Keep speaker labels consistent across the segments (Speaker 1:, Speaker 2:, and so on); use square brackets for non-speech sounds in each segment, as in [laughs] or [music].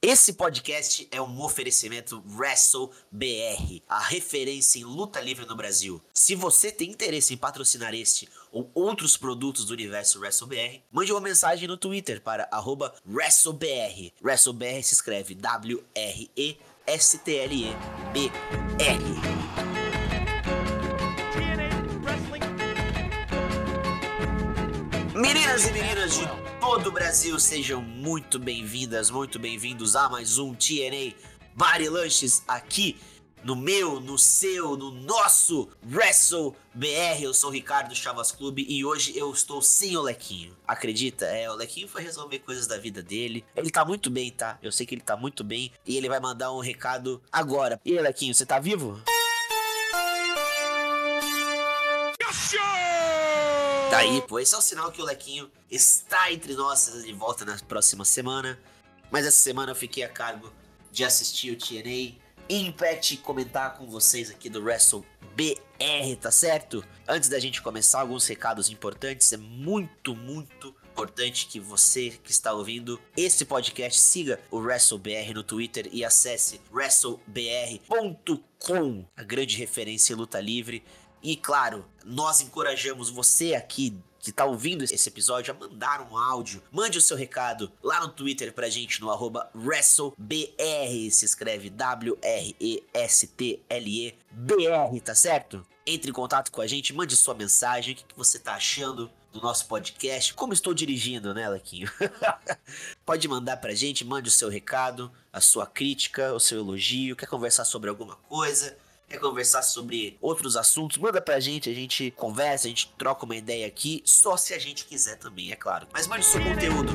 Speaker 1: Esse podcast é um oferecimento Wrestle BR, a referência em luta livre no Brasil. Se você tem interesse em patrocinar este ou outros produtos do universo Wrestle BR, mande uma mensagem no Twitter para WrestleBR. WrestleBR se escreve W-R-E-S-T-L-E-B-R. Meninas e meninas de todo o Brasil, sejam muito bem-vindas, muito bem-vindos a mais um TNA Bari Lanches aqui no meu, no seu, no nosso Wrestle BR. Eu sou o Ricardo Chavas Clube e hoje eu estou sem o Lequinho. Acredita? É, o Lequinho foi resolver coisas da vida dele. Ele tá muito bem, tá? Eu sei que ele tá muito bem e ele vai mandar um recado agora. E aí, Lequinho, você tá vivo? Tá aí, pô, esse é o sinal que o Lequinho está entre nós de volta na próxima semana. Mas essa semana eu fiquei a cargo de assistir o TNA Impact e comentar com vocês aqui do Wrestle BR, tá certo? Antes da gente começar, alguns recados importantes. É muito, muito importante que você que está ouvindo esse podcast siga o WrestleBR no Twitter e acesse wrestlebr.com, a grande referência em luta livre. E claro, nós encorajamos você aqui que tá ouvindo esse episódio a mandar um áudio. Mande o seu recado lá no Twitter pra gente no arroba WrestleBR. Se escreve W-R-E-S-T-L-E-B-R, tá certo? Entre em contato com a gente, mande sua mensagem, o que, que você tá achando do nosso podcast. Como estou dirigindo, né, Lequinho? [laughs] Pode mandar pra gente, mande o seu recado, a sua crítica, o seu elogio, quer conversar sobre alguma coisa quer conversar sobre outros assuntos, manda pra gente, a gente conversa, a gente troca uma ideia aqui, só se a gente quiser também, é claro. Mas mande seu conteúdo.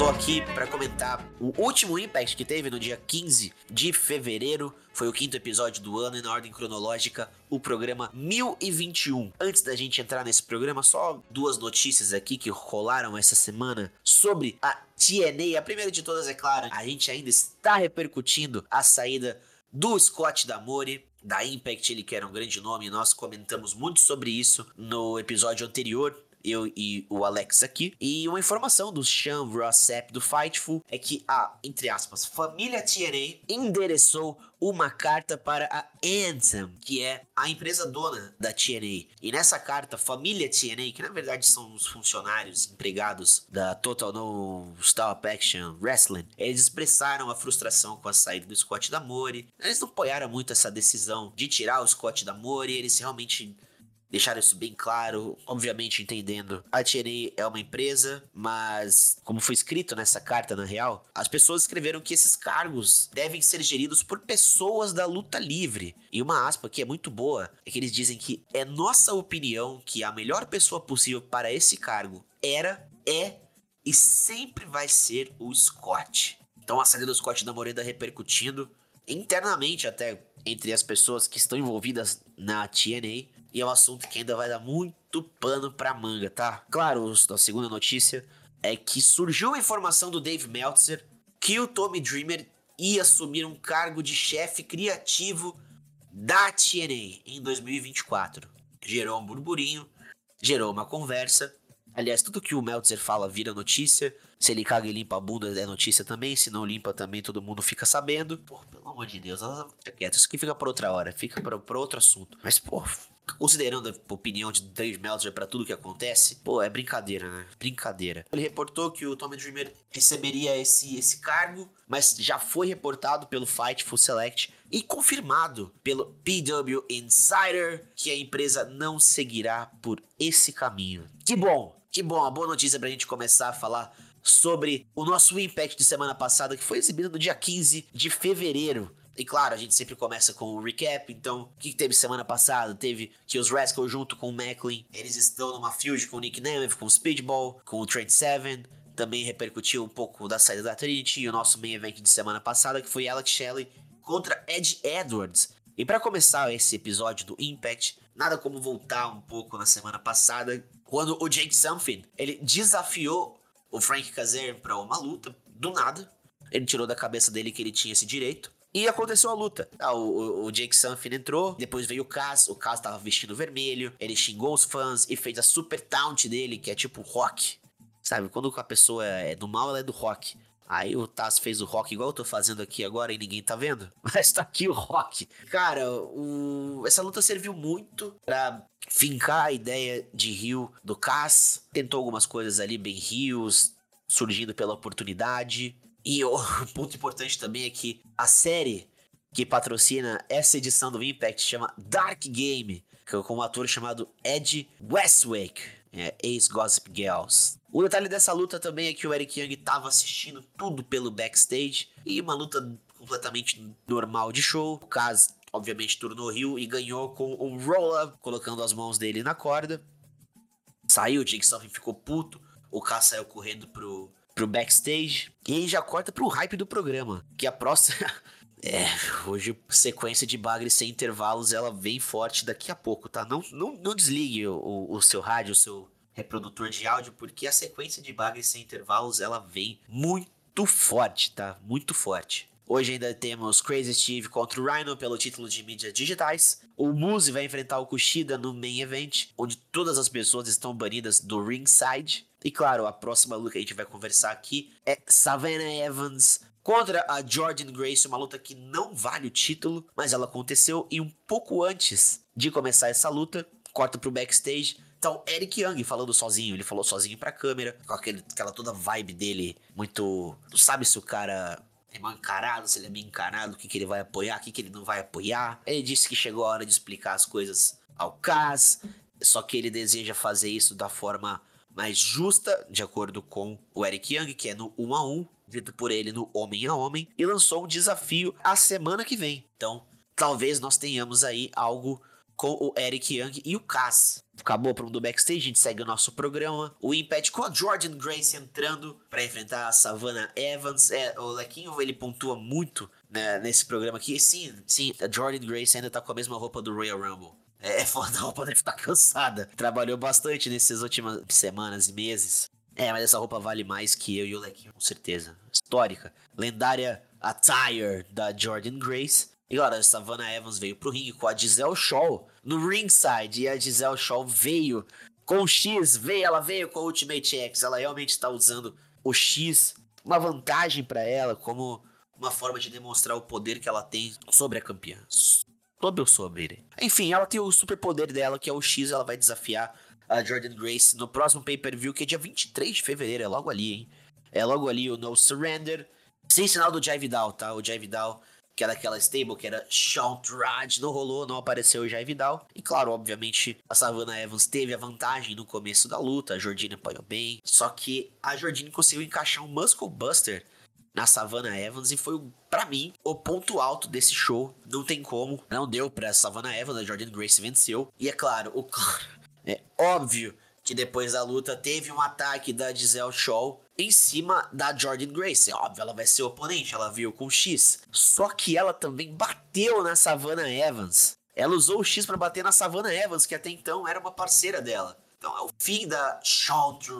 Speaker 1: Tô aqui para comentar o último Impact que teve no dia 15 de fevereiro. Foi o quinto episódio do ano e na ordem cronológica, o programa 1021. Antes da gente entrar nesse programa, só duas notícias aqui que rolaram essa semana sobre a TNA. A primeira de todas, é claro, a gente ainda está repercutindo a saída do Scott Damore da Impact, ele que era um grande nome, nós comentamos muito sobre isso no episódio anterior eu e o Alex aqui. E uma informação do Sean Rossap do Fightful é que a, entre aspas, família TNA endereçou uma carta para a Anthem, que é a empresa dona da TNA. E nessa carta, família TNA, que na verdade são os funcionários empregados da Total No Stop Action Wrestling, eles expressaram a frustração com a saída do Scott Damore. Eles não apoiaram muito essa decisão de tirar o Scott Damore, eles realmente deixaram isso bem claro, obviamente entendendo. A TNA é uma empresa, mas como foi escrito nessa carta na real, as pessoas escreveram que esses cargos devem ser geridos por pessoas da luta livre. E uma aspa que é muito boa é que eles dizem que é nossa opinião que a melhor pessoa possível para esse cargo era, é e sempre vai ser o Scott. Então a saída do Scott da Moreda repercutindo internamente até entre as pessoas que estão envolvidas na TNA e é um assunto que ainda vai dar muito pano pra manga, tá? Claro, a segunda notícia é que surgiu a informação do Dave Meltzer que o Tommy Dreamer ia assumir um cargo de chefe criativo da TNA em 2024. Gerou um burburinho, gerou uma conversa. Aliás, tudo que o Meltzer fala vira notícia. Se ele caga e limpa a bunda é notícia também. Se não limpa também, todo mundo fica sabendo. Pô, pelo amor de Deus, fica quieto. Isso aqui fica pra outra hora, fica pra, pra outro assunto. Mas, pô, considerando a opinião de Dave Meltzer para tudo que acontece, pô, é brincadeira, né? Brincadeira. Ele reportou que o Tommy Dreamer receberia esse, esse cargo, mas já foi reportado pelo Fightful Select e confirmado pelo PW Insider que a empresa não seguirá por esse caminho. Que bom, que bom, a boa notícia pra gente começar a falar sobre o nosso Impact de semana passada, que foi exibido no dia 15 de fevereiro. E claro, a gente sempre começa com o recap. Então, o que, teve semana passada? Teve que os Rascals junto com o Macklin, eles estão numa feud com o Nick Nemeth, com o Speedball, com o Trent Seven. Também repercutiu um pouco da saída da Trinity e o nosso main event de semana passada, que foi Alex Shelley contra Ed Edwards. E para começar esse episódio do Impact, nada como voltar um pouco na semana passada, quando o Jake Something, ele desafiou o Frank Kazarian para uma luta do nada. Ele tirou da cabeça dele que ele tinha esse direito E aconteceu a luta. Ah, o, o Jake Sanfin entrou, depois veio o Cass, o Cass tava vestindo vermelho, ele xingou os fãs e fez a super taunt dele, que é tipo rock. Sabe, quando a pessoa é do mal, ela é do rock. Aí o Taz fez o rock igual eu tô fazendo aqui agora e ninguém tá vendo. [laughs] Mas tá aqui o rock. Cara, o... essa luta serviu muito pra fincar a ideia de Rio do Cass. Tentou algumas coisas ali bem rios, surgindo pela oportunidade. E o [laughs] ponto importante também é que a série que patrocina essa edição do Impact chama Dark Game, com um ator chamado Ed Westwick, é, ex-Gossip Girls. O detalhe dessa luta também é que o Eric Young estava assistindo tudo pelo backstage e uma luta completamente normal de show. O Kaz, obviamente, turnou Rio e ganhou com um roll-up, colocando as mãos dele na corda. Saiu, o Jake Sullivan ficou puto. O Kaz saiu correndo pro, pro backstage. E aí já corta pro hype do programa. Que a próxima. [laughs] É, hoje sequência de bagre sem intervalos, ela vem forte daqui a pouco, tá? Não, não, não desligue o, o seu rádio, o seu reprodutor de áudio, porque a sequência de bagre sem intervalos, ela vem muito forte, tá? Muito forte. Hoje ainda temos Crazy Steve contra o Rhino pelo título de mídias digitais. O Muzi vai enfrentar o Kushida no main event, onde todas as pessoas estão banidas do ringside. E claro, a próxima luta que a gente vai conversar aqui é Savannah Evans contra a Jordan Grace, uma luta que não vale o título, mas ela aconteceu e um pouco antes de começar essa luta, corta pro backstage, então, Eric Young falando sozinho, ele falou sozinho pra câmera, com aquele, aquela toda vibe dele, muito. Não sabe se o cara é mal encarado, se ele é bem encarado, o que, que ele vai apoiar, o que, que ele não vai apoiar. Ele disse que chegou a hora de explicar as coisas ao Cas, só que ele deseja fazer isso da forma mais justa, de acordo com o Eric Young, que é no 1 a 1 dito por ele no Homem a Homem, e lançou um desafio a semana que vem. Então, talvez nós tenhamos aí algo com o Eric Young e o Cass. Acabou para um do backstage, a gente segue o nosso programa. O Impact com a Jordan Grace entrando para enfrentar a Savannah Evans. É, o Lequinho ele pontua muito né, nesse programa aqui. Sim, sim, a Jordan Grace ainda tá com a mesma roupa do Royal Rumble. É, [laughs] é foda, a roupa deve estar cansada. Trabalhou bastante nessas últimas semanas e meses. É, mas essa roupa vale mais que eu e o Lequinho, com certeza. Histórica. Lendária attire da Jordan Grace. E agora, a Savannah Evans veio pro ringue com a Giselle Shaw no ringside. E a Giselle Shaw veio com o X, veio, ela veio com o Ultimate X. Ela realmente está usando o X, uma vantagem para ela, como uma forma de demonstrar o poder que ela tem sobre a campeã. Sobre o sobre. Enfim, ela tem o superpoder dela, que é o X, ela vai desafiar a Jordan Grace no próximo pay-per-view, que é dia 23 de fevereiro, é logo ali, hein? É logo ali o No Surrender. Sem sinal do Jai Vidal, tá? O Jai Vidal, que era aquela stable, que era Sean Raj, não rolou, não apareceu o Jai Vidal. E claro, obviamente, a Savannah Evans teve a vantagem no começo da luta, a Jordine apanhou bem. Só que a Jordine conseguiu encaixar um Muscle Buster na Savannah Evans e foi, para mim, o ponto alto desse show. Não tem como. Não deu pra Savannah Evans, a Jordan Grace venceu. E é claro, o [laughs] é óbvio que depois da luta teve um ataque da Giselle Shaw em cima da Jordan Grace. É óbvio, ela vai ser oponente, ela viu com X. Só que ela também bateu na Savannah Evans. Ela usou o X para bater na Savannah Evans, que até então era uma parceira dela. Então é o fim da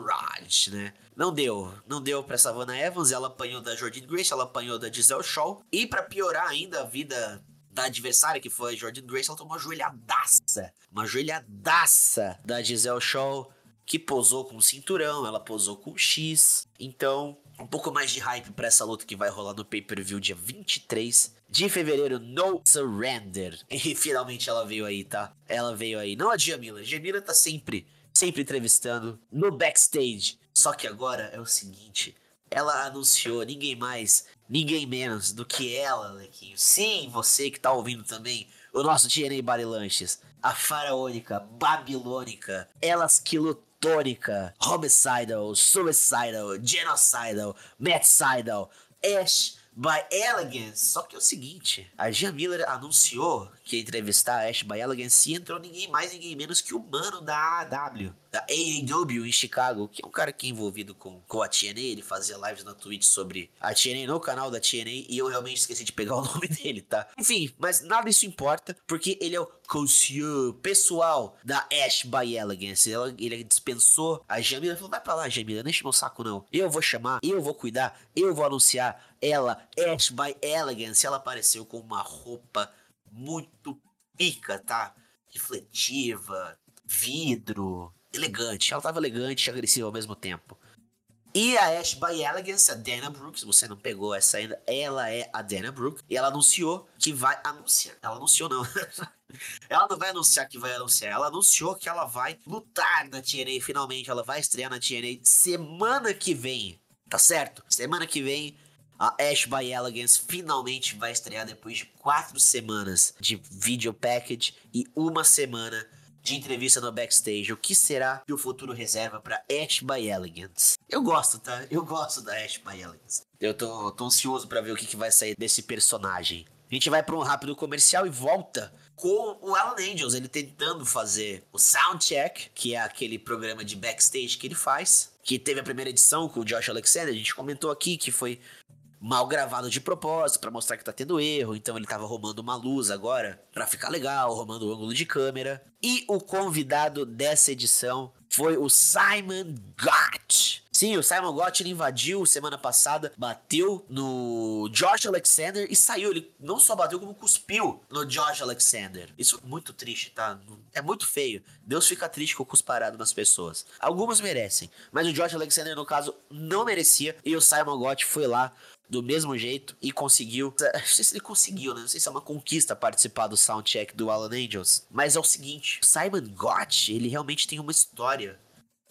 Speaker 1: Raj, né? Não deu, não deu pra Savannah Evans, ela apanhou da Jordan Grace, ela apanhou da Giselle Shaw. E para piorar ainda a vida da adversária, que foi a Jordan Grace, ela tomou uma joelhadaça. Uma joelhadaça da Giselle Shaw, que posou com o cinturão, ela posou com o X. Então, um pouco mais de hype para essa luta que vai rolar no pay-per-view dia 23 de fevereiro, No Surrender. [laughs] E finalmente ela veio aí, tá? Ela veio aí. Não a Jamila. Jamila tá sempre, sempre entrevistando no backstage. Só que agora é o seguinte, ela anunciou ninguém mais, ninguém menos do que ela, Lequinho. Sim, você que tá ouvindo também o nosso TNA Barilanches, a faraônica, babilônica, elas quilotônica, homicidal, suicidal, genocidal, metcidal, Ash by Elegance. Só que é o seguinte, a Gia Miller anunciou que ia entrevistar a Ash by Elegance e entrou ninguém mais, ninguém menos que o mano da AW. da AAW em Chicago, que é um cara que é envolvido com, com a TNA, ele fazia lives na Twitch sobre a TNA no canal da TNA e eu realmente esqueci de pegar [laughs] o nome dele, tá? Enfim, mas nada isso importa, porque ele é o concierge pessoal da Ash by Elegance. Ele dispensou a Jamila, falou, vai pra lá, Jamila, não enche meu saco não. Eu vou chamar, eu vou cuidar, eu vou anunciar ela, Ash by Elegance. Ela apareceu com uma roupa muito pica, tá? Refletiva, vidro, elegante. Ela tava elegante e agressiva ao mesmo tempo. E a Ash by Elegance, a Dana Brooke, se você não pegou essa ainda, ela é a Dana Brooke. E ela anunciou que vai anunciar. Ela anunciou não. [laughs] ela não vai anunciar que vai anunciar. Ela anunciou que ela vai lutar na TNA finalmente. Ela vai estrear na TNA semana que vem. Tá certo? Semana que vem a Ash by Elegance finalmente vai estrear depois de quatro semanas de video package e uma semana de entrevista no backstage. O que será que o futuro reserva para Ash by Elegance? Eu gosto, tá? Eu gosto da Ash by Elegance. Eu tô, tô ansioso para ver o que, que vai sair desse personagem. A gente vai para um rápido comercial e volta com o Alan Angels, ele tentando fazer o Soundcheck, que é aquele programa de backstage que ele faz, que teve a primeira edição com o Josh Alexander, a gente comentou aqui que foi mal gravado de propósito para mostrar que tá tendo erro, então ele tava arrumando uma luz agora para ficar legal, arrumando o ângulo de câmera. E o convidado dessa edição foi o Simon Gott. Sim, o Simon Gott ele invadiu semana passada, bateu no Josh Alexander e saiu. Ele não só bateu, como cuspiu no Josh Alexander. Isso é muito triste, tá? É muito feio. Deus fica triste com o cusparado nas pessoas. Algumas merecem, mas o Josh Alexander, no caso, não merecia. E o Simon Gott foi lá do mesmo jeito e conseguiu. Não sei se ele conseguiu, né? Não sei se é uma conquista participar do soundcheck do Alan Angels. Mas é o seguinte: Simon Gott, ele realmente tem uma história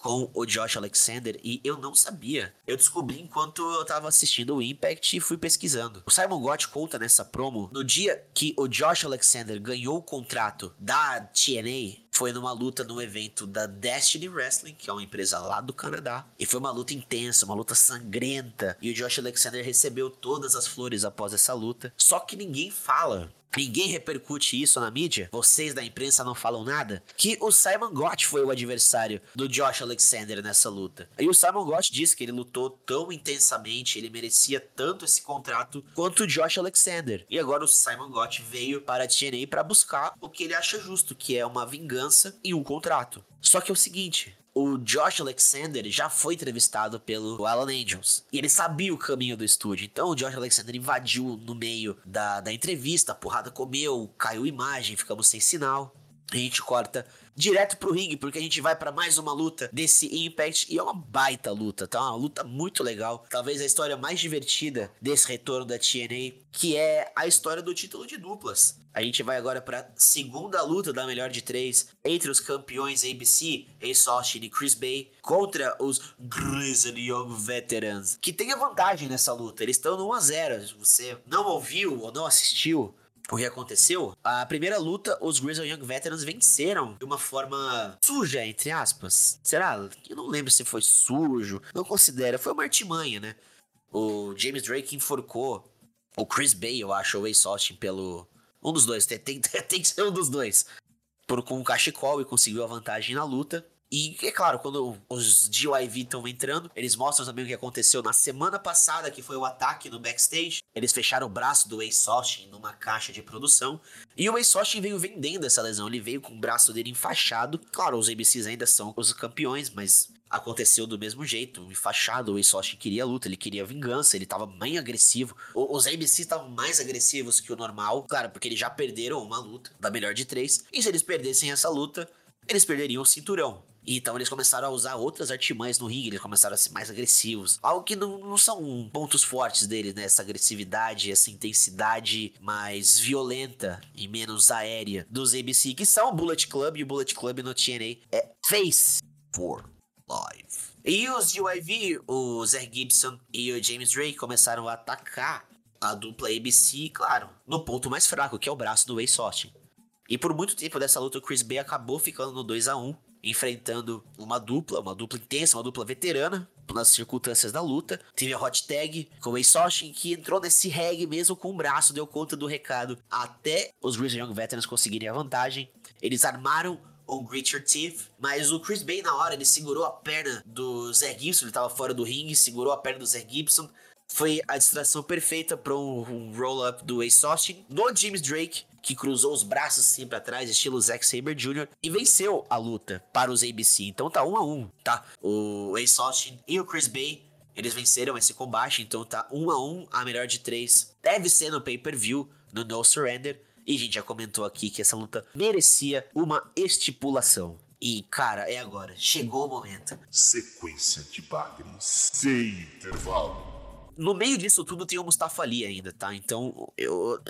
Speaker 1: com o Josh Alexander e eu não sabia. Eu descobri enquanto eu tava assistindo o Impact e fui pesquisando. O Simon Gott conta nessa promo no dia que o Josh Alexander ganhou o contrato da TNA. Foi numa luta no evento da Destiny Wrestling, que é uma empresa lá do Canadá. E foi uma luta intensa, uma luta sangrenta. E o Josh Alexander recebeu todas as flores após essa luta. Só que ninguém fala Ninguém repercute isso na mídia? Vocês da imprensa não falam nada? Que o Simon Gott foi o adversário do Josh Alexander nessa luta. E o Simon Gott disse que ele lutou tão intensamente, ele merecia tanto esse contrato quanto o Josh Alexander. E agora o Simon Gott veio para a TNA para buscar o que ele acha justo, que é uma vingança e um contrato. Só que é o seguinte, o Josh Alexander já foi entrevistado pelo Alan Angels. E ele sabia o caminho do estúdio. Então o Josh Alexander invadiu no meio da, da entrevista, a porrada comeu, caiu imagem, ficamos sem sinal. A gente corta direto pro ringue, porque a gente vai para mais uma luta desse Impact e é uma baita luta, tá? Uma luta muito legal. Talvez a história mais divertida desse retorno da TNA, que é a história do título de duplas. A gente vai agora para segunda luta da melhor de três entre os campeões ABC, Ace Austin e Chris Bay, contra os Grizzly Young Veterans, que tem a vantagem nessa luta. Eles estão no 1 a 0. Se você não ouviu ou não assistiu, o que aconteceu? A primeira luta, os Grizzly Young Veterans venceram de uma forma suja, entre aspas. Será? Eu não lembro se foi sujo. Não considero. Foi uma artimanha, né? O James Drake enforcou o Chris Bay, eu acho, o Ace Austin pelo... Um dos dois. Tem, tem, [laughs] tem que ser um dos dois. Por, com um cachecol e conseguiu a vantagem na luta. E é claro, quando os GYV estão entrando, eles mostram também o que aconteceu na semana passada, que foi o ataque no backstage. Eles fecharam o braço do Ace Austin numa caixa de produção. E o Ace Austin veio vendendo essa lesão. Ele veio com o braço dele enfaixado. Claro, os ABCs ainda são os campeões, mas aconteceu do mesmo jeito, enfaixado. O Ace Austin queria luta, ele queria vingança, ele tava bem agressivo. Os ABCs estavam mais agressivos que o normal, claro, porque eles já perderam uma luta da melhor de três. E se eles perdessem essa luta, eles perderiam o cinturão. Então eles começaram a usar outras artimanhas no ringue, eles começaram a ser mais agressivos. Algo que não, não são pontos fortes deles, né? Essa agressividade, essa intensidade mais violenta e menos aérea dos ABC, que são o Bullet Club e o Bullet Club no TNA é Face for Life. E os UIV, o Zé Gibson e o James Drake começaram a atacar a dupla ABC, claro, no ponto mais fraco, que é o braço do Ace Austin. E por muito tempo dessa luta, o Chris Bay acabou ficando no 2 a 1 enfrentando uma dupla, uma dupla intensa, uma dupla veterana, nas circunstâncias da luta. Teve a hot tag com o Austin, que entrou nesse reggae mesmo com o braço, deu conta do recado, até os Grizzly Young Veterans conseguirem a vantagem. Eles armaram on Grit Your Teeth. Mas o Chris Bay, na hora, ele segurou a perna do Zé Gibson, ele tava fora do ringue, segurou a perna do Zé Gibson. Foi a distração perfeita para um, roll-up do Ace Austin, do James Drake, que cruzou os braços assim pra trás, estilo Zack Saber Jr., e venceu a luta para os ABC. Então tá um a um, tá? O Ace Austin e o Chris Bay eles venceram esse combate, então tá um a um, a melhor de três. Deve ser no pay-per-view, no No Surrender. E a gente já comentou aqui que essa luta merecia uma estipulação. E, cara, é agora. Chegou o momento.
Speaker 2: Sequência de bagres sem intervalo.
Speaker 1: No meio disso tudo tem o Mustafa Ali ainda, tá? Então, eu,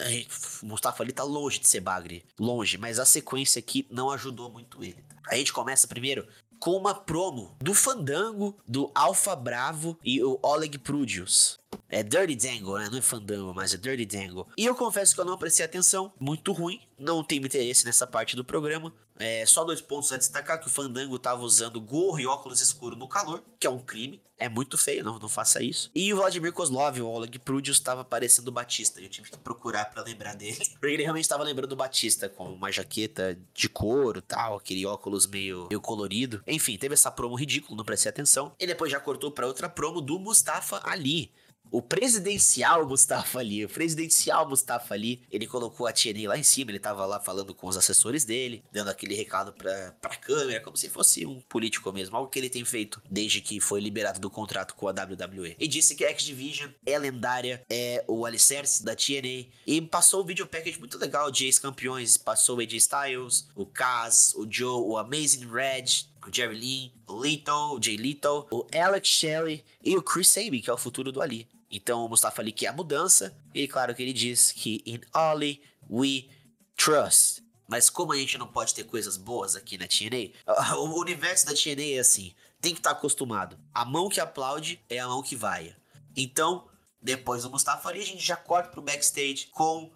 Speaker 1: o Mustafa Ali tá longe de ser bagre. Longe. Mas a sequência aqui não ajudou muito ele. A gente começa primeiro com uma promo do Fandango, do Alpha Bravo e o Oleg Prudius. É Dirty Dangle, né? Não é Fandango, mas é Dirty Dangle. E eu confesso que eu não prestei atenção, muito ruim, não tenho interesse nessa parte do programa. É, só dois pontos a destacar que o Fandango tava usando gorro e óculos escuros no calor, que é um crime. É muito feio, não, não faça isso. E o Vladimir Kozlov, o Oleg Prudius, estava parecendo o Batista. Eu tive que procurar para lembrar dele. [laughs] Porque ele realmente estava lembrando o Batista, com uma jaqueta de couro tal, aquele óculos meio, meio colorido. Enfim, teve essa promo ridícula, não prestei atenção. E depois já cortou para outra promo do Mustafa Ali o presidencial Mustafa Ali, o presidencial Mustafa Ali, ele colocou a TNA lá em cima, ele tava lá falando com os assessores dele, dando aquele recado pra, pra câmera, como se fosse um político mesmo, algo que ele tem feito desde que foi liberado do contrato com a WWE. E disse que a X-Division é lendária, é o alicerce da TNA, e passou um video package muito legal de ex-campeões, passou o AJ Styles, o Kaz, o Joe, o Amazing Red, o Jerry Lee, o Lito, o Jay Lito, o Alex Shelley e o Chris Sabin, que é o futuro do Ali. Então o Mustafa Ali quer a mudança, e claro que ele diz que in Ali we trust. Mas como a gente não pode ter coisas boas aqui na TNA, [laughs] o universo da TNA é assim, tem que estar tá acostumado. A mão que aplaude é a mão que vai. Então, depois do Mustafa Ali, a gente já corta pro backstage com...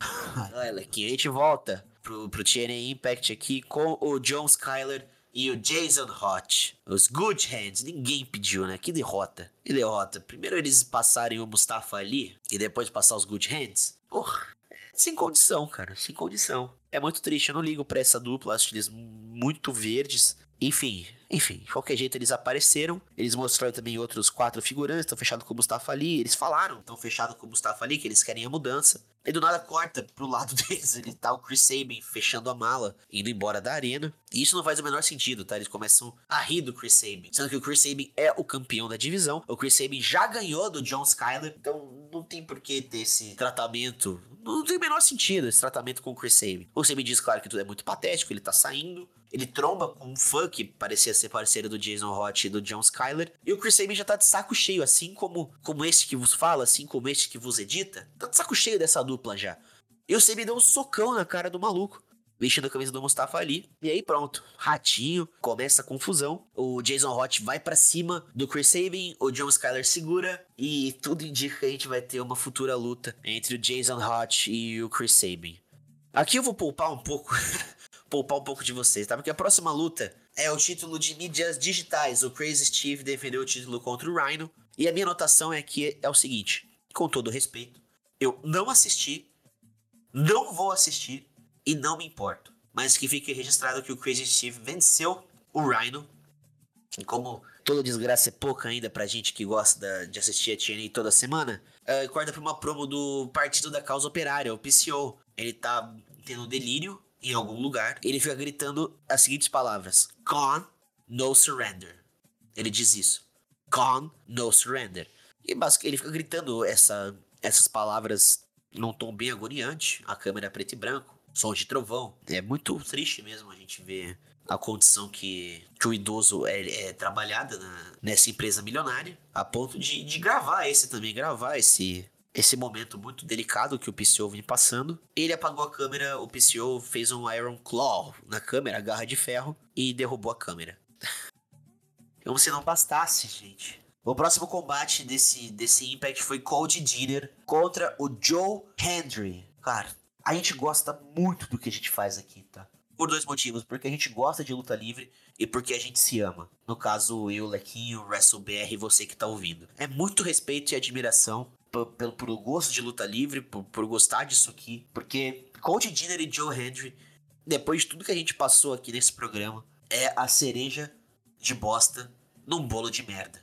Speaker 1: [laughs] Olha aqui, a gente volta pro, pro TNA Impact aqui com o John Skyler e o Jason Hot. Os Good Hands, ninguém pediu, né? Que derrota. Que derrota. Primeiro eles passarem o Mustafa ali e depois passar os Good Hands. Porra, sem condição, cara, sem condição. É muito triste, eu não ligo pra essa dupla, acho eles muito verdes. Enfim, enfim, de qualquer jeito eles apareceram. Eles mostraram também outros quatro figurantes, estão fechados com o Mustafa Ali. Eles falaram, estão fechados com o Mustafa Ali, que eles querem a mudança. E do nada corta pro lado [laughs] deles, ele tá o Chris Sabin fechando a mala, indo embora da arena. E isso não faz o menor sentido, tá? Eles começam a rir do Chris Sabin. Sendo que o Chris Sabin é o campeão da divisão. O Chris Sabin já ganhou do John Skyler. Então não tem por que ter esse tratamento. Não tem o menor sentido esse tratamento com o Chris Sabin. O Sabin diz, claro, que tudo é muito patético, ele tá saindo. Ele tromba com um fã que parecia ser parceiro do Jason Hot e do John Skyler. E o Chris Sabin já tá de saco cheio, assim como, como este que vos fala, assim como este que vos edita. Tá de saco cheio dessa dupla já. E o Sabin deu um socão na cara do maluco. Vestindo a camisa do Mustafa ali. E aí pronto. Ratinho. Começa a confusão. O Jason Hot vai para cima do Chris Sabin. O John Skyler segura. E tudo indica que a gente vai ter uma futura luta entre o Jason Hot e o Chris Sabin. Aqui eu vou poupar um pouco [laughs] poupar um pouco de vocês, tá? Porque a próxima luta é o título de mídias digitais. O Crazy Steve defendeu o título contra o Rhino. E a minha anotação é que é o seguinte: com todo respeito, eu não assisti, não vou assistir e não me importo. Mas que fique registrado que o Crazy Steve venceu o Rhino. E como toda desgraça é pouca ainda pra gente que gosta de assistir a TNA toda semana, uh, acorda pra uma promo do Partido da Causa Operária, o PCO. Ele tá tendo delírio em algum lugar, ele fica gritando as seguintes palavras: Con, no surrender. Ele diz isso. Con, no surrender. E basicamente ele fica gritando essa, essas palavras num tom bem agoniante. A câmera é preto e branco, som de trovão. É muito triste mesmo a gente ver a condição que, que o idoso é, é trabalhada na, nessa empresa milionária, a ponto de, de gravar esse também, gravar esse esse momento muito delicado que o PCO vem passando. Ele apagou a câmera, o PCO fez um Iron Claw na câmera, garra de ferro, e derrubou a câmera. [laughs] Como se não bastasse, gente. O próximo combate desse, desse Impact foi Cold Jeter contra o Joe Hendry. Cara, a gente gosta muito do que a gente faz aqui, tá? Por dois motivos. Porque a gente gosta de luta livre e porque a gente se ama. No caso, eu, Lequinho, WrestleBR e você que tá ouvindo. É muito respeito e admiração pelo, gosto de luta livre, por, por gostar disso aqui. Porque Cold Dinner e Joe Hendry depois de tudo que a gente passou aqui nesse programa, é a cereja de bosta num bolo de merda.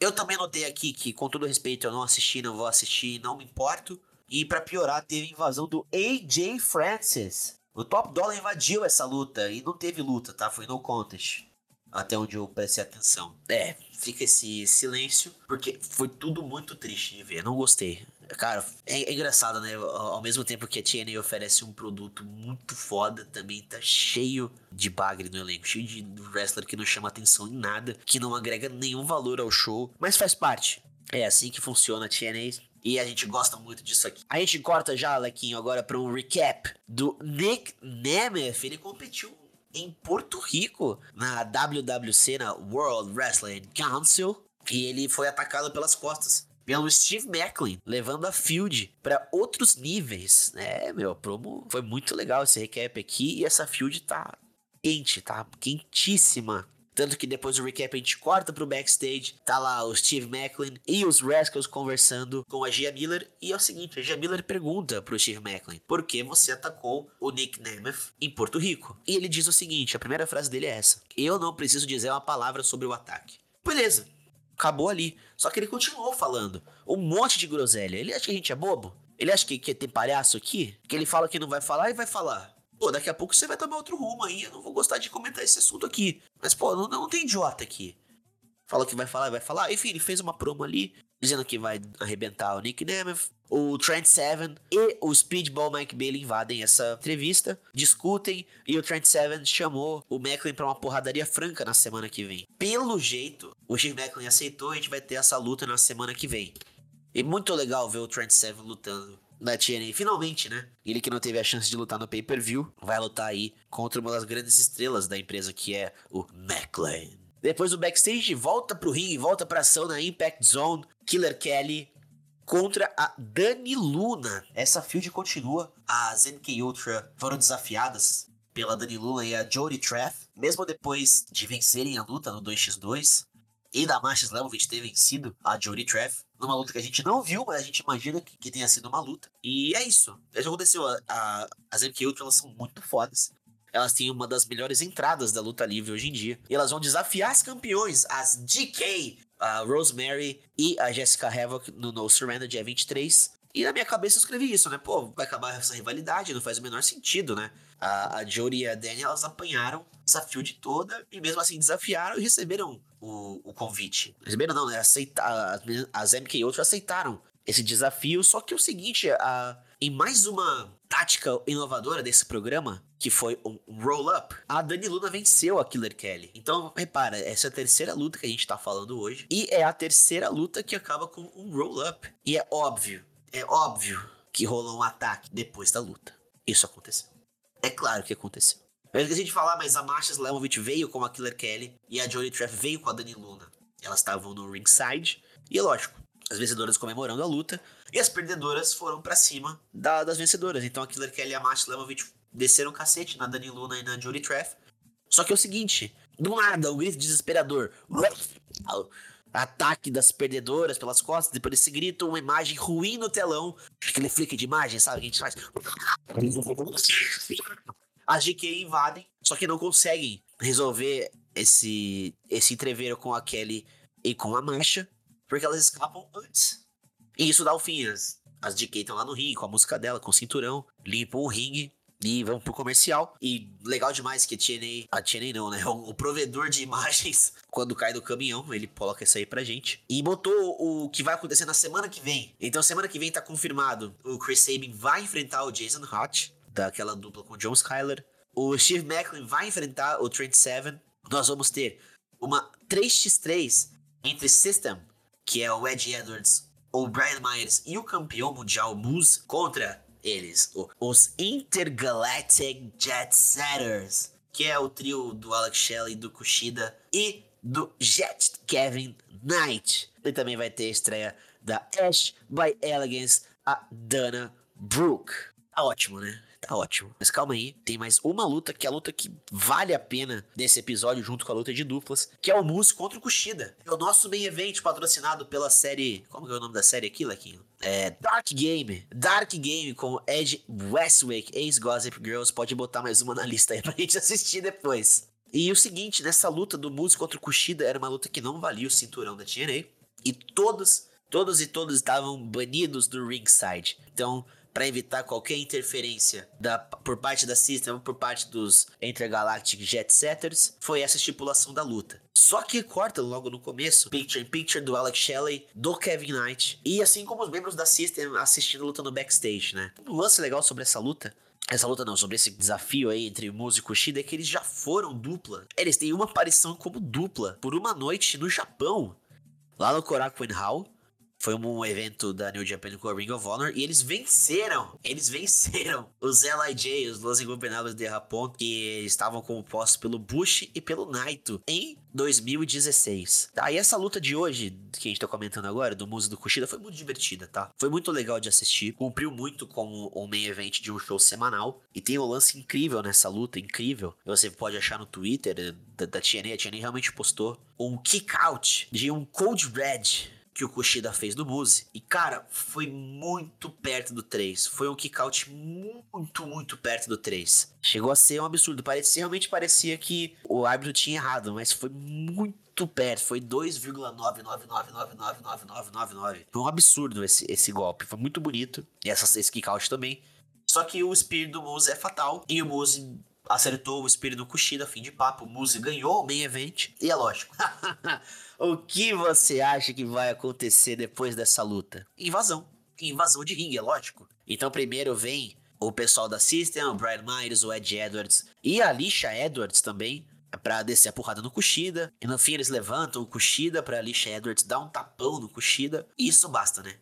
Speaker 1: Eu também notei aqui que, com todo respeito, eu não assisti, não vou assistir, não me importo. E para piorar, teve a invasão do AJ Francis. O Top Dollar invadiu essa luta e não teve luta, tá? Foi no contest. Até onde eu prestei atenção. É, fica esse silêncio, porque foi tudo muito triste de ver. Não gostei. Cara, é, engraçado, né? Ao mesmo tempo que a TNA oferece um produto muito foda, também tá cheio de bagre no elenco, cheio de wrestler que não chama atenção em nada, que não agrega nenhum valor ao show, mas faz parte. É assim que funciona a TNA. E a gente gosta muito disso aqui. A gente corta já, Lequinho, agora para um recap do Nick Nemeth. Ele competiu em Porto Rico na WWC, na World Wrestling Council. E ele foi atacado pelas costas pelo Steve Macklin, levando a Field para outros níveis, né, meu, promo foi muito legal esse recap aqui e essa Field tá quente, tá quentíssima. Tanto que depois do recap a gente corta pro backstage, tá lá o Steve Macklin e os Rascals conversando com a Gia Miller. E é o seguinte, a Gia Miller pergunta pro Steve Macklin, por que você atacou o Nick Nemeth em Porto Rico? E ele diz o seguinte, a primeira frase dele é essa, eu não preciso dizer uma palavra sobre o ataque. Beleza, acabou ali. Só que ele continuou falando um monte de groselha. Ele acha que a gente é bobo? Ele acha que, que tem palhaço aqui? Que ele fala que não vai falar e vai falar. Pô, daqui a pouco você vai tomar outro rumo aí. Eu não vou gostar de comentar esse assunto aqui. Mas, pô, não, não tem idiota aqui. Fala que vai falar vai falar. Enfim, ele fez uma promo ali, dizendo que vai arrebentar o Nick Nemeth. O Trent Seven e o Speedball Mike Bailey invadem essa entrevista, discutem e o Trent Seven chamou o Macklin para uma porradaria franca na semana que vem. Pelo jeito, o Steve Macklin aceitou e a gente vai ter essa luta na semana que vem. E muito legal ver o Trent Seven lutando na TNA, finalmente, né? Ele que não teve a chance de lutar no pay-per-view, vai lutar aí contra uma das grandes estrelas da empresa que é o Macklin. Depois o backstage volta pro ringue, volta pra ação na Impact Zone. Killer Kelly contra a Dani Luna. Essa field continua. As NK Ultra foram desafiadas pela Dani Luna e a Jody Treff, mesmo depois de vencerem a luta no 2x2 e da Marcia Slamovich ter vencido a Jody Treff numa luta que a gente não viu, mas a gente imagina que, que tenha sido uma luta. E é isso. É isso aconteceu. A, a, as NK Ultra elas são muito fodas. Elas têm uma das melhores entradas da luta livre hoje em dia. E elas vão desafiar as campeões, as DK, a Rosemary e a Jessica Havoc no No Surrender dia 23. E na minha cabeça eu escrevi isso, né? Pô, vai acabar essa rivalidade, não faz o menor sentido, né? A, a Jodie e a Dani, elas apanharam essa field toda e mesmo assim desafiaram e receberam o, o convite. Receberam não, né? Aceita, as MK Ultra aceitaram esse desafio, só que é o seguinte, a, em mais uma tática inovadora desse programa, que foi um roll-up, a Dani Luna venceu a Killer Kelly. Então, repara, essa é a terceira luta que a gente tá falando hoje. E é a terceira luta que acaba com um roll-up. E é óbvio, é óbvio que rolou um ataque depois da luta. Isso aconteceu. É claro que aconteceu. Eu esqueci de falar, mas a Marcia Slamovich veio com a Killer Kelly e a Johnny Treff veio com a Dani Luna. Elas estavam no ringside. E é lógico, as vencedoras comemorando a luta e as perdedoras foram para cima da, das vencedoras. Então a Killer Kelly e a Marcia Slamovich desceram o cacete na Dani Luna e na Jodie Treff. Só que é o seguinte, do nada, um grito desesperador. Ataque das perdedoras pelas costas, depois desse grito, uma imagem ruim no telão. Aquele flick de imagem, sabe? Que a gente faz. As GK invadem, só que não conseguem resolver esse, esse entreveiro com a Kelly e com a Marcha, porque elas escapam antes. E isso dá o fim. As, as DK estão lá no ringue com a música dela, com o cinturão, limpam o ringue e vamos pro comercial. E legal demais que a TNA, a TNA não, né? [laughs] O, provedor de imagens, [laughs] quando cai do caminhão, ele coloca isso aí pra gente. E botou o que vai acontecer na semana que vem. Então, semana que vem tá confirmado: o Chris Sabin vai enfrentar o Jason Hotch, daquela dupla com o John Skyler. O Steve Macklin vai enfrentar o Trent Seven. Nós vamos ter uma 3x3 entre System, que é o Ed Edwards, o Brian Myers e o campeão mundial Moose contra eles, os Intergalactic Jet Setters, que é o trio do Alex Shelley, do Kushida e do Jet Kevin Knight. E também vai ter a estreia da Ash by Elegance, a Dana Brooke. Tá ótimo, né? Tá ótimo. Mas calma aí, tem mais uma luta que é a luta que vale a pena desse episódio, junto com a luta de duplas, que é o Moose contra o Kushida. É o nosso main event patrocinado pela série. Como que é o nome da série aqui, Lequinho? É Dark Game. Dark Game com Ed Westwick, ex-Gossip Girls. Pode botar mais uma na lista aí pra gente assistir depois. E o seguinte, nessa luta do Moose contra o Kushida era uma luta que não valia o cinturão da TNA. E todos, todos e todos estavam banidos do ringside. Então, para evitar qualquer interferência da, por parte da System por parte dos Intergalactic Jet Setters, foi essa estipulação da luta. Só que corta logo no começo, picture in picture do Alex Shelley, do Kevin Knight, e assim como os membros da System assistindo a luta no backstage, né? Um lance legal sobre essa luta essa luta não, sobre esse desafio aí entre Muzi e Kushida é que eles já foram dupla. Eles têm uma aparição como dupla por uma noite no Japão, lá no Korakuen Hall. Foi um evento da New Japan com a Ring of Honor e eles venceram. Eles venceram [laughs] os LIJ, os Los Ingobernables de Japão, que estavam compostos pelo Bush e pelo Naito em 2016. Tá, e essa luta de hoje, que a gente tá comentando agora, do Muso do Kushida, foi muito divertida, tá? Foi muito legal de assistir, cumpriu muito como o main event de um show semanal. E tem um lance incrível nessa luta, incrível. Você pode achar no Twitter da, da TNA, a TNA realmente postou um kick out de um Cold Red que o Kushida fez do Muse. E, cara, foi muito perto do 3. Foi um kickout muito, muito perto do 3. Chegou a ser um absurdo. Parecia, realmente parecia que o árbitro tinha errado, mas foi muito perto. Foi 2,999999999. Foi um absurdo esse, esse golpe. Foi muito bonito. E essa, esse kickout também. Só que o espírito do Muse é fatal. E o Muse acertou o espírito do Kushida, fim de papo. O Muse ganhou o main event. E é lógico. [laughs] O que você acha que vai acontecer depois dessa luta? Invasão. Invasão de ringue, é lógico. Então primeiro vem o pessoal da System, o Brian Myers, o Ed Edwards e a Alicia Edwards também, pra descer a porrada no Kushida. E no fim eles levantam o Kushida pra Alicia Edwards dar um tapão no Kushida. E isso basta, né?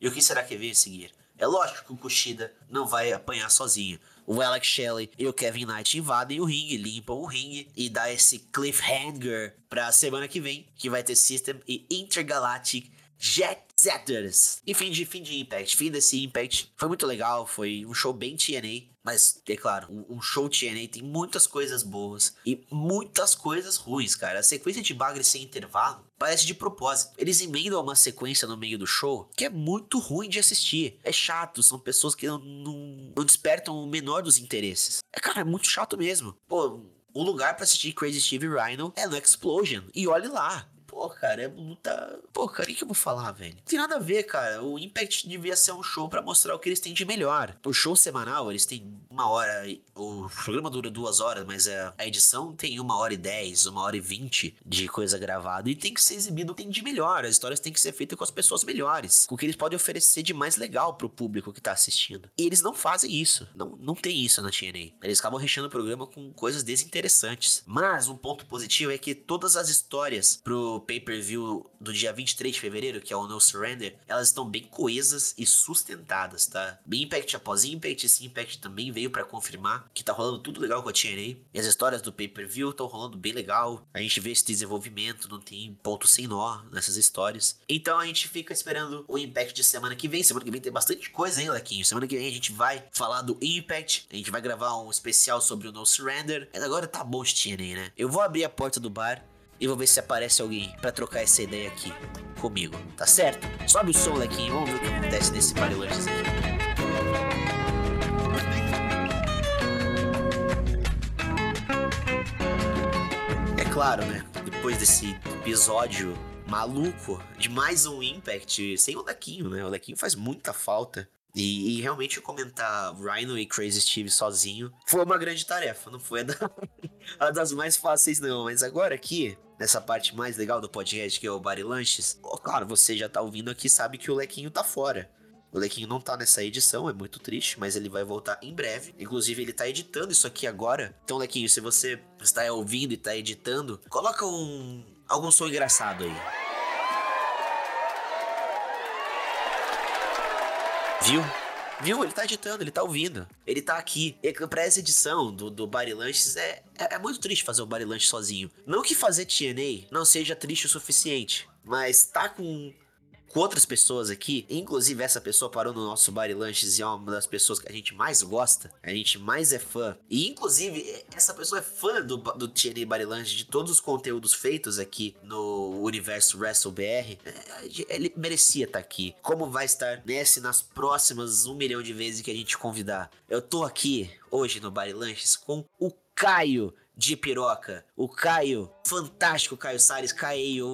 Speaker 1: E o que será que veio a seguir? É lógico que o Kushida não vai apanhar sozinho o Alex Shelley e o Kevin Knight invadem o ringue, limpam o ringue e dá esse cliffhanger pra semana que vem, que vai ter System e Intergalactic Jet Setters. E fim de, fim de Impact, fim desse Impact. Foi muito legal, foi um show bem TNA. Mas, é claro, um, show TNA tem muitas coisas boas e muitas coisas ruins, cara. A sequência de bagre sem intervalo parece de propósito. Eles emendam uma sequência no meio do show que é muito ruim de assistir. É chato, são pessoas que não, não, não despertam o menor dos interesses. É, cara, é muito chato mesmo. Pô, o lugar para assistir Crazy Steve Rhino é no Explosion. E olhe lá. Pô, cara, é luta. Pô, cara, o que eu vou falar, velho? Não tem nada a ver, cara. O Impact devia ser um show para mostrar o que eles têm de melhor. O show semanal, eles têm uma hora. O programa dura duas horas, mas a edição tem uma hora e dez, uma hora e vinte de coisa gravada. E tem que ser exibido o que tem de melhor. As histórias têm que ser feitas com as pessoas melhores. Com o que eles podem oferecer de mais legal pro público que tá assistindo. E eles não fazem isso. Não, não tem isso na TNA. Eles acabam recheando o programa com coisas desinteressantes. Mas um ponto positivo é que todas as histórias pro pay-per-view do dia 23 de fevereiro, que é o No Surrender, elas estão bem coesas e sustentadas, tá? Impact após Impact, esse Impact também veio para confirmar que tá rolando tudo legal com a TNA. E as histórias do pay-per-view estão rolando bem legal. A gente vê esse desenvolvimento, não tem ponto sem nó nessas histórias. Então a gente fica esperando o Impact de semana que vem. Semana que vem tem bastante coisa, hein, Lequinho? Semana que vem a gente vai falar do Impact, a gente vai gravar um especial sobre o No Surrender. Mas agora tá bom de TNA, né? Eu vou abrir a porta do bar e vou ver se aparece alguém para trocar essa ideia aqui comigo, tá certo? Sobe o som, Lequinho, vamos ver o que acontece nesse aqui. É claro, né? Depois desse episódio maluco de mais um Impact, sem o Lequinho, né? O Lequinho faz muita falta. E, e, realmente comentar Rhino e Crazy Steve sozinho foi uma grande tarefa. Não foi a, da, [laughs] a das mais fáceis, não. Mas agora aqui, nessa parte mais legal do podcast, que é o Bari Lanches, claro, você já tá ouvindo aqui, sabe que o Lequinho tá fora. O Lequinho não tá nessa edição, é muito triste, mas ele vai voltar em breve. Inclusive, ele tá editando isso aqui agora. Então, Lequinho, se você está ouvindo e tá editando, coloca um algum som engraçado aí. Viu? Viu? Ele tá editando, ele tá ouvindo. Ele tá aqui. E pra essa edição do, do Body Lunches é, é, é, muito triste fazer o Lunch sozinho. Não que fazer TNA não seja triste o suficiente, mas tá com com outras pessoas aqui. Inclusive, essa pessoa parou no nosso Bar e Lanches e é uma das pessoas que a gente mais gosta, a gente mais é fã. E, inclusive, essa pessoa é fã do, do Lanches, de todos os conteúdos feitos aqui no universo WrestleBR. É, ele merecia estar aqui. Como vai estar nesse nas próximas um milhão de vezes que a gente convidar? Eu tô aqui hoje no Bar e Lanches com o Caio de piroca. O Caio, fantástico Caio Salles,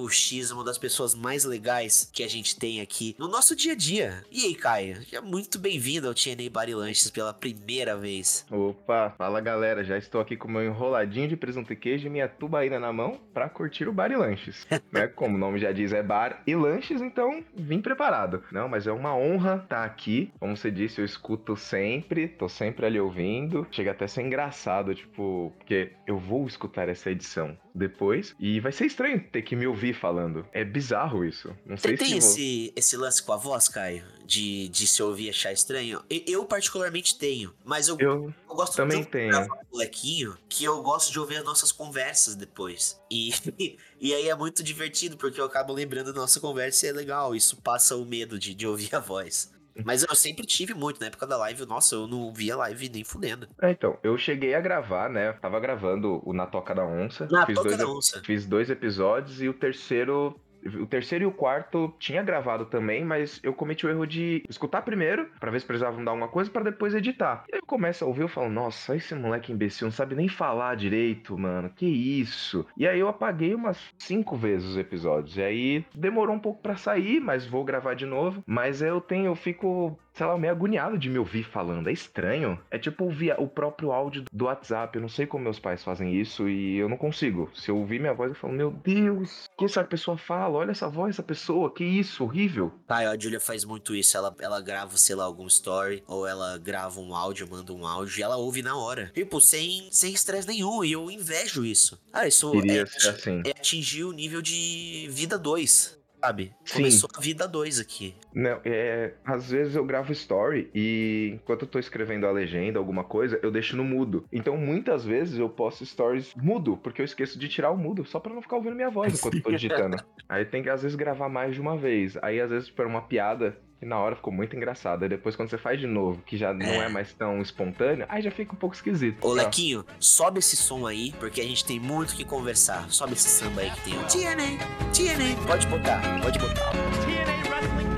Speaker 1: X, uma das pessoas mais legais que a gente tem aqui no nosso dia a dia. E aí, Caio? Já muito bem-vindo ao TNA Body Lanches pela primeira vez.
Speaker 3: Opa, fala galera, já estou aqui com meu enroladinho de presunto e queijo e minha tubaína na mão para curtir o Bar e Lanches. [laughs] né? Como o nome já diz, é bar e lanches, então vim preparado. Não, mas é uma honra estar tá aqui. Como você disse, eu escuto sempre, tô sempre ali ouvindo. Chega até a ser engraçado, tipo, porque eu eu vou escutar essa edição depois e vai ser estranho ter que me ouvir falando. É bizarro isso. Não sei
Speaker 1: tem
Speaker 3: se
Speaker 1: esse, vou... esse lance com a voz, Caio? De, de se ouvir e achar estranho? Eu, eu particularmente tenho, mas eu,
Speaker 3: eu, eu gosto também tenho. de
Speaker 1: molequinho que eu gosto de ouvir as nossas conversas depois. E, [laughs] e aí é muito divertido, porque eu acabo lembrando da nossa conversa e é legal. Isso passa o medo de, de ouvir a voz. [laughs] Mas eu sempre tive muito, na época da live, nossa, eu não via live nem fudendo.
Speaker 3: É, então, eu cheguei a gravar, né? tava gravando o Na Toca da Onça.
Speaker 1: Na Toca
Speaker 3: dois,
Speaker 1: da Onça.
Speaker 3: Fiz dois episódios e o terceiro o terceiro e o quarto tinha gravado também, mas eu cometi o erro de escutar primeiro, para ver se precisavam dar alguma coisa, para depois editar. E aí eu começo a ouvir, eu falo, nossa, esse moleque imbecil não sabe nem falar direito, mano, que isso? E aí eu apaguei umas cinco vezes os episódios. E aí demorou um pouco para sair, mas vou gravar de novo. Mas eu tenho, eu fico sei lá, meio agoniado de me ouvir falando. É estranho. É tipo ouvir o próprio áudio do WhatsApp. Eu não sei como meus pais fazem isso e eu não consigo. Se eu ouvir minha voz, eu falo, meu Deus, o que essa pessoa fala? Olha essa voz, essa pessoa, que isso, horrível.
Speaker 1: Tá, a Julia faz muito isso. Ela, ela grava, sei lá, algum story, ou ela grava um áudio, manda um áudio e ela ouve na hora. Tipo, sem estresse nenhum. E eu invejo isso. Ah, isso
Speaker 3: é, assim.
Speaker 1: é atingir o nível de vida 2 sabe? Sim. Começou a vida 2 aqui.
Speaker 3: Não, é. Às vezes eu gravo story e enquanto eu tô escrevendo a legenda, alguma coisa, eu deixo no mudo. Então muitas vezes eu posto stories mudo, porque eu esqueço de tirar o mudo, só pra não ficar ouvindo minha voz enquanto eu tô [laughs] digitando. Aí tem que às vezes gravar mais de uma vez. Aí às vezes por uma piada e na hora ficou muito engraçado. Aí depois, quando você faz de novo, que já não é, é mais tão espontâneo, aí já fica um pouco esquisito.
Speaker 1: Ô, Lequinho, sobe esse som aí, porque a gente tem muito que conversar. Sobe esse samba aí que tem o TNA, TNA. Pode botar, pode botar. TNA Wrestling.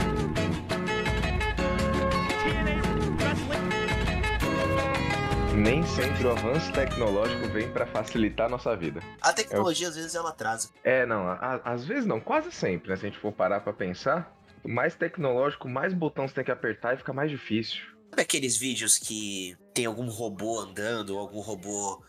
Speaker 3: Nem sempre o avanço tecnológico vem para facilitar a nossa vida.
Speaker 1: A tecnologia, é o... às vezes, ela atrasa.
Speaker 3: É, não, a, às vezes não, quase sempre, né? Se a gente for parar pra pensar, mais tecnológico, mais botão você tem que apertar e fica mais difícil.
Speaker 1: Sabe aqueles vídeos que tem algum robô andando, algum robô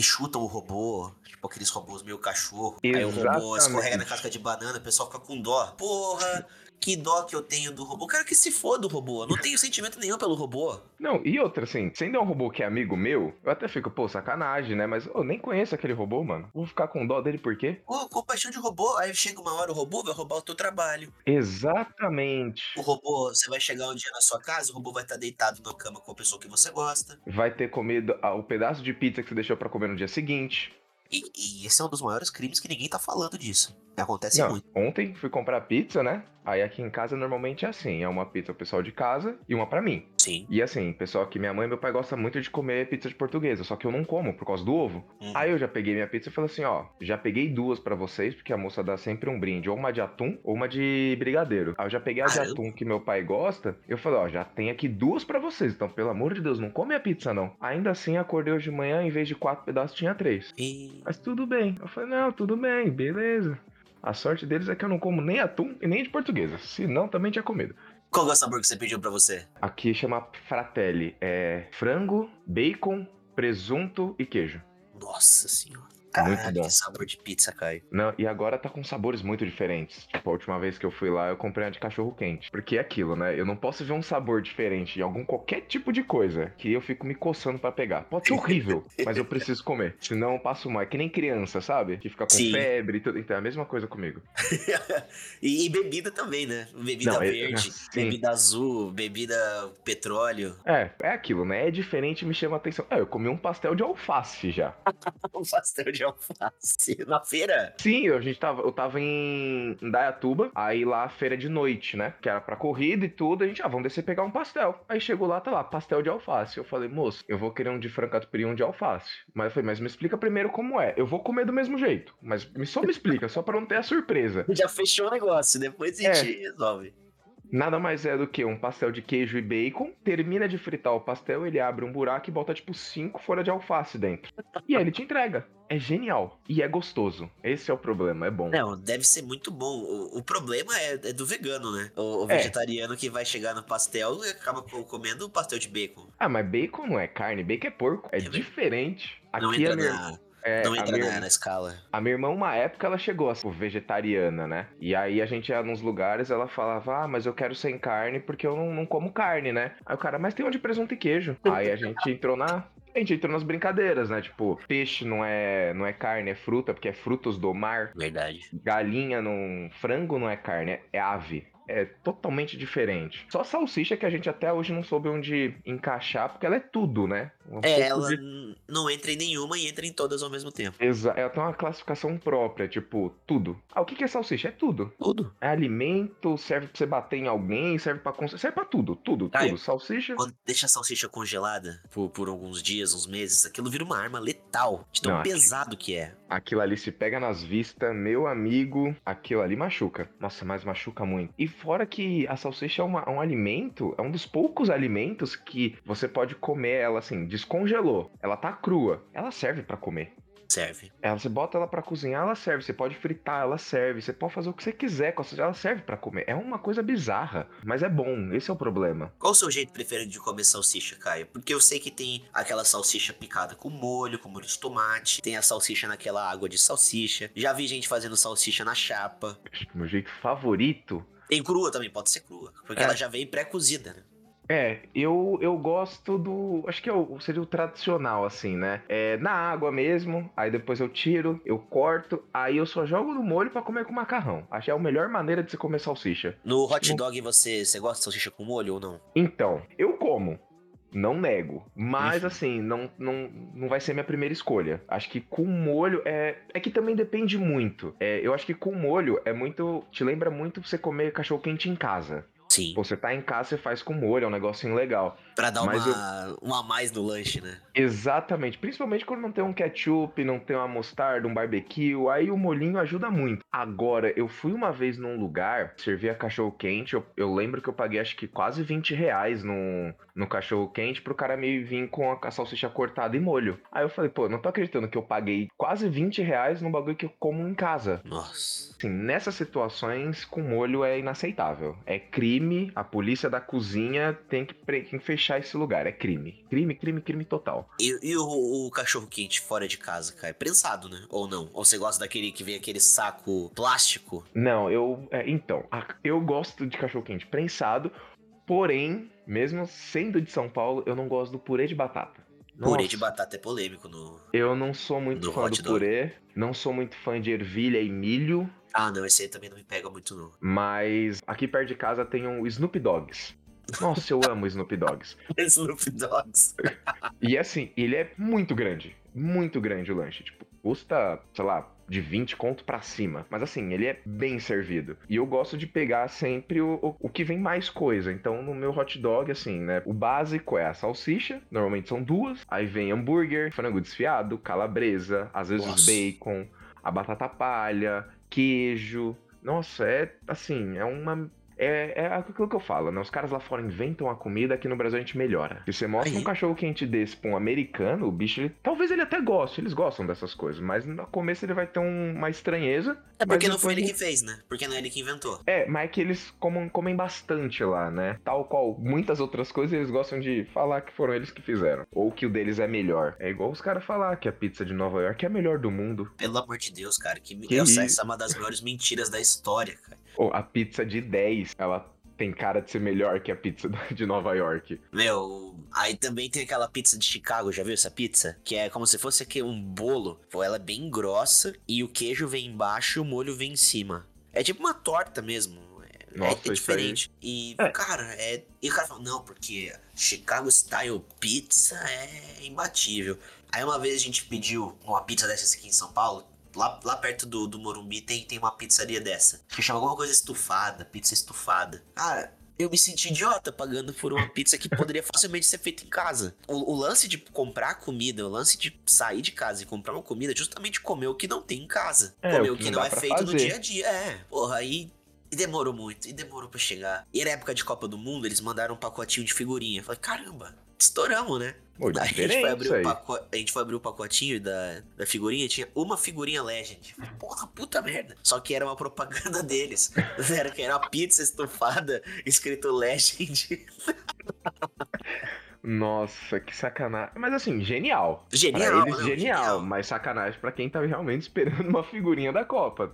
Speaker 1: chutam o robô, tipo aqueles robôs meio cachorro. Exatamente. Aí o robô escorrega na casca de banana, o pessoal fica com dó. Porra, que dó que eu tenho do robô. Quero que se foda o robô. Eu não tenho sentimento nenhum pelo robô.
Speaker 3: Não, e outra, assim, se ainda é um robô que é amigo meu, eu até fico, pô, sacanagem, né? Mas eu nem conheço aquele robô, mano. Vou ficar com dó dele por quê?
Speaker 1: Pô, compaixão de robô. Aí chega uma hora, o robô vai roubar o teu trabalho.
Speaker 3: Exatamente.
Speaker 1: O robô, você vai chegar um dia na sua casa, o robô vai estar deitado na cama com a pessoa que você gosta.
Speaker 3: Vai ter comido ah, o pedaço de pizza que você deixou para comer no dia seguinte.
Speaker 1: E, e, esse é um dos maiores crimes que ninguém tá falando disso. Acontece
Speaker 3: Não,
Speaker 1: muito.
Speaker 3: Ontem fui comprar pizza, né? Aí aqui em casa normalmente é assim: é uma pizza pro pessoal de casa e uma para mim.
Speaker 1: Sim.
Speaker 3: E assim, pessoal que minha mãe e meu pai gostam muito de comer pizza de portuguesa, só que eu não como por causa do ovo. Hum. Aí eu já peguei minha pizza e falei assim: ó, já peguei duas para vocês, porque a moça dá sempre um brinde, ou uma de atum ou uma de brigadeiro. Aí eu já peguei a de atum que meu pai gosta, eu falei: ó, já tem aqui duas para vocês, então pelo amor de Deus, não come a pizza não. Ainda assim, acordei hoje de manhã, em vez de quatro pedaços, tinha três.
Speaker 1: E...
Speaker 3: Mas tudo bem. Eu falei: não, tudo bem, beleza. A sorte deles é que eu não como nem atum e nem de portuguesa. Senão também tinha comido.
Speaker 1: Qual é o sabor que você pediu para você?
Speaker 3: Aqui chama Fratelli. É frango, bacon, presunto e queijo.
Speaker 1: Nossa senhora.
Speaker 3: Caralho,
Speaker 1: que sabor de pizza, Caio.
Speaker 3: Não, e agora tá com sabores muito diferentes. Tipo, a última vez que eu fui lá, eu comprei uma de cachorro quente. Porque é aquilo, né? Eu não posso ver um sabor diferente em algum qualquer tipo de coisa que eu fico me coçando para pegar. Pode ser horrível, [laughs] mas eu preciso comer. Senão eu passo mal. É que nem criança, sabe? Que fica com Sim. febre e tudo. Então é a mesma coisa comigo. [laughs]
Speaker 1: e, e, bebida também, né? Bebida não, verde, [laughs] é, bebida azul, bebida petróleo.
Speaker 3: É, é aquilo, né? É diferente me chama a atenção. É, eu comi um pastel de alface já.
Speaker 1: um pastel de alface na feira?
Speaker 3: Sim, eu- a gente tava, eu tava em Indaiatuba, aí lá a feira de noite, né? Que era pra corrida e tudo, a gente, ah, vamos descer pegar um pastel. Aí chegou lá, tá lá, pastel de alface. Eu falei, moço, eu vou querer um de catupiry e um de alface. Mas eu falei, mas me explica primeiro como é. Eu vou comer do mesmo jeito, mas só me explica, só pra não ter a surpresa. [laughs]
Speaker 1: Já fechou o negócio, depois a
Speaker 3: É.
Speaker 1: gente resolve.
Speaker 3: Nada mais é do que um pastel de queijo e bacon. Termina de fritar o pastel, ele abre um buraco e bota tipo cinco folhas de alface dentro. E aí ele te entrega. É genial. E é gostoso. Esse é o problema, é bom.
Speaker 1: Não, deve ser muito bom. O, o problema é, é do vegano, né? O, o
Speaker 3: É.
Speaker 1: vegetariano que vai chegar no pastel e acaba co- comendo o pastel de bacon.
Speaker 3: Ah, mas bacon não é carne, bacon é porco. É
Speaker 1: É
Speaker 3: diferente.
Speaker 1: Não
Speaker 3: Aqui
Speaker 1: entra,
Speaker 3: minha,
Speaker 1: na,
Speaker 3: é,
Speaker 1: não
Speaker 3: a
Speaker 1: entra
Speaker 3: minha-
Speaker 1: na, na escala.
Speaker 3: A minha irmã, uma época, ela chegou a ser vegetariana, né? E aí a gente ia nos lugares, ela falava, ah, mas eu quero sem carne porque eu não, não como carne, né? Aí o cara, mas tem onde presunto e queijo. Aí a gente entrou na. A gente entrou nas brincadeiras, né? Tipo, peixe não é, não é carne, é fruta, porque é frutos do mar.
Speaker 1: Verdade.
Speaker 3: Galinha não. Frango não é carne, é- é ave. É totalmente diferente. Só salsicha que a gente até hoje não soube onde encaixar, porque ela é tudo, né? Um
Speaker 1: É, ela
Speaker 3: de-
Speaker 1: não entra em nenhuma e entra em todas ao mesmo tempo.
Speaker 3: Exa ela tem uma classificação própria, tipo, tudo. Ah, o que é salsicha? É tudo.
Speaker 1: Tudo.
Speaker 3: É alimento, serve pra você bater em alguém, serve pra cons- serve pra tudo, tudo,
Speaker 1: Caio,
Speaker 3: tudo. Salsicha.
Speaker 1: Quando deixa a salsicha congelada por, por alguns dias, uns meses, aquilo vira uma arma letal. De tão
Speaker 3: Não,
Speaker 1: pesado que é.
Speaker 3: Aquilo ali se pega nas vistas, meu amigo, aquilo ali machuca. Nossa, mas machuca muito. E fora que a salsicha é uma- um alimento, é um dos poucos alimentos que você pode comer ela assim, descongelou. Ela tá crua, ela serve pra comer.
Speaker 1: Serve.
Speaker 3: Ela, você bota ela pra cozinhar, ela serve. Você pode fritar, ela serve. Você pode fazer o que você quiser com ela serve pra comer. É uma coisa bizarra, mas é bom. Esse é o problema.
Speaker 1: Qual o seu jeito preferido de comer salsicha, Caio? Porque eu sei que tem aquela salsicha picada com molho, com molho de tomate. Tem a salsicha naquela água de salsicha. Já vi gente fazendo salsicha na chapa.
Speaker 3: Meu jeito favorito
Speaker 1: Tem crua também, pode ser crua. Porque
Speaker 3: É.
Speaker 1: ela já vem pré-cozida, né?
Speaker 3: É, eu, eu gosto do. Acho que é o- seria o tradicional, assim, né? É na água mesmo, aí depois eu tiro, eu corto, aí eu só jogo no molho pra comer com macarrão. Acho que é a melhor maneira de você comer salsicha.
Speaker 1: No hot dog você, você gosta de salsicha com molho ou não?
Speaker 3: Então, eu como. Não nego. Mas,
Speaker 1: Uhum.
Speaker 3: assim, não, não, não vai ser minha primeira escolha. Acho que com molho é. É que também depende muito. É, eu acho que com molho é muito. Te lembra muito você comer cachorro quente em casa.
Speaker 1: Sim.
Speaker 3: Você tá em casa, você faz com molho, é um negocinho legal.
Speaker 1: Pra dar
Speaker 3: mas
Speaker 1: uma, uma a mais no lanche, né?
Speaker 3: Exatamente, principalmente quando não tem um ketchup, não tem uma mostarda, um barbecue, aí o molhinho ajuda muito. Agora, eu fui uma vez num lugar, servia cachorro quente, eu, eu lembro que eu paguei acho que quase 20 reais no, no cachorro quente pro cara me vir com a, a salsicha cortada e molho. Aí eu falei, pô, não tô acreditando que eu paguei quase 20 reais num bagulho que eu como em casa.
Speaker 1: Nossa.
Speaker 3: Assim, nessas situações, com molho é inaceitável. É crime, a polícia da cozinha tem que, tem que fechar esse lugar. É crime. Crime, crime, crime total.
Speaker 1: E, e o, o cachorro quente fora de casa, Caio? Prensado, né? Ou não? Ou você gosta daquele que vem aquele saco plástico?
Speaker 3: Não, eu. é, então, eu gosto de cachorro quente prensado, porém, mesmo sendo de São Paulo, eu não gosto do purê de batata.
Speaker 1: Purê
Speaker 3: Nossa,
Speaker 1: de batata é polêmico no.
Speaker 3: Eu não sou muito fã do purê, não sou muito fã de ervilha e milho,
Speaker 1: Ah, não, esse aí também não me pega muito, não.
Speaker 3: mas aqui perto de casa tem um Snoop Dogs. Nossa, eu amo Snoop Dogs. [laughs]
Speaker 1: Snoop Dogs.
Speaker 3: E assim, ele é muito grande. Muito grande o lanche. Tipo, custa, sei lá, de 20 conto pra cima. Mas assim, ele é bem servido. E eu gosto de pegar sempre o, o, o que vem mais coisa. Então, no meu hot dog, assim, né? O básico é a salsicha. Normalmente são duas. Aí vem hambúrguer, frango desfiado, calabresa, às vezes
Speaker 1: Nossa.
Speaker 3: bacon, a batata palha, queijo. Nossa, é assim, é uma. É, é aquilo que eu falo, né? Os caras lá fora inventam a comida, aqui no Brasil a gente melhora. Se você mostra
Speaker 1: Aí.
Speaker 3: um cachorro quente desse pra um americano, o bicho, ele, talvez ele até goste, eles gostam dessas coisas, mas no começo ele vai ter um- uma estranheza.
Speaker 1: É porque não foi ele que fez, né? Porque não é ele que inventou.
Speaker 3: É, mas é que eles comem, comem bastante lá, né? Tal qual muitas outras coisas, eles gostam de falar que foram eles que fizeram. Ou que o deles é melhor. É igual os caras falar que a pizza de Nova York é a melhor do mundo.
Speaker 1: Pelo amor de Deus, cara. Que,
Speaker 3: Que
Speaker 1: essa é uma das maiores mentiras da história, cara.
Speaker 3: Ou a pizza de 10, ela tem cara de ser melhor que a pizza [laughs] de Nova York.
Speaker 1: Meu, aí também tem aquela pizza de Chicago, já viu essa pizza? Que é como se fosse aqui um bolo. Pô, ela é bem grossa e o queijo vem embaixo e o molho vem em cima. É tipo uma torta mesmo. É,
Speaker 3: Nossa,
Speaker 1: é
Speaker 3: isso aí-
Speaker 1: diferente. E,
Speaker 3: É.
Speaker 1: cara, é. E o cara fala, não, porque Chicago Style Pizza é imbatível. Aí uma vez a gente pediu uma pizza dessas aqui em São Paulo. Lá, lá perto do, do Morumbi tem, tem uma pizzaria dessa. Que chama alguma coisa estufada, pizza estufada. Cara, eu me senti idiota pagando por uma pizza que poderia [laughs] facilmente ser feita em casa. O, o lance de comprar comida, o lance de sair de casa e comprar uma comida é justamente comer o que não tem em casa.
Speaker 3: É,
Speaker 1: comer
Speaker 3: o
Speaker 1: o
Speaker 3: que
Speaker 1: que
Speaker 3: não
Speaker 1: não é feito no
Speaker 3: fazer.
Speaker 1: dia a dia. É, porra, aí. E demorou muito, e demorou pra chegar. E na época de Copa do Mundo, eles mandaram um pacotinho de figurinha. Eu falei, caramba, estouramos, né?
Speaker 3: Pô,
Speaker 1: a gente, foi abrir o a gente foi abrir o pacotinho da, da figurinha tinha uma figurinha Legend. Porra, puta merda. Só que era uma propaganda deles. [laughs] Era que era uma pizza estufada escrito Legend.
Speaker 3: Nossa, que sacanagem. Mas assim, genial.
Speaker 1: Genial,
Speaker 3: pra eles,
Speaker 1: não,
Speaker 3: genial,
Speaker 1: genial.
Speaker 3: Mas sacanagem pra quem tá realmente esperando uma figurinha da Copa.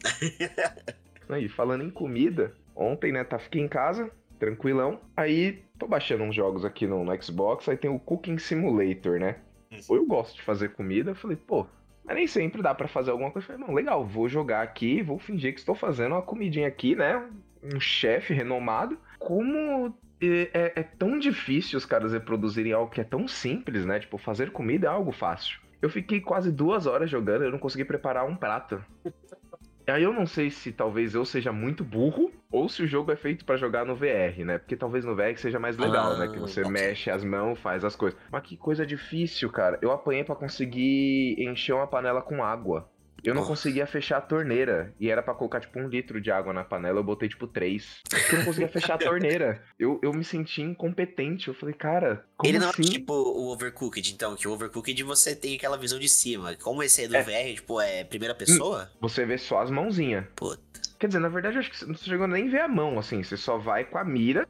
Speaker 3: [laughs] Aí, falando em comida, ontem, né, tá, fiquei em casa, tranquilão. Aí, tô baixando uns jogos aqui no, no Xbox, aí tem o Cooking Simulator, né?
Speaker 1: Uhum.
Speaker 3: Eu gosto de fazer comida, eu falei, pô, mas nem sempre dá pra fazer alguma coisa. Eu falei, não, legal, vou jogar aqui, vou fingir que estou fazendo uma comidinha aqui, né? Um chefe renomado. Como é, é- é tão difícil os caras reproduzirem algo que é tão simples, né? Tipo, fazer comida é algo fácil. Eu fiquei quase duas horas jogando, eu não consegui preparar um prato. Aí eu não sei se talvez eu seja muito burro ou se o jogo é feito pra jogar no VR, né? Porque talvez no VR seja mais legal,
Speaker 1: Ah,
Speaker 3: né? Que você
Speaker 1: ok.
Speaker 3: mexe as mãos, faz as coisas. Mas que coisa difícil, cara. Eu apanhei pra conseguir encher uma panela com água. Eu não conseguia fechar a torneira. E era pra colocar, tipo, um litro de água na panela. Eu botei, tipo, três. Porque eu não conseguia [laughs] fechar a torneira. Eu, eu me senti incompetente. Eu falei, cara, como
Speaker 1: Ele não
Speaker 3: assim?
Speaker 1: é tipo o Overcooked, então, que o Overcooked você tem aquela visão de cima. Como esse é do
Speaker 3: É.
Speaker 1: VR, tipo, é primeira pessoa?
Speaker 3: Você vê só as mãozinhas.
Speaker 1: Puta.
Speaker 3: Quer dizer, na verdade, eu acho que você não chegou nem a ver a mão, assim. Você só vai com a mira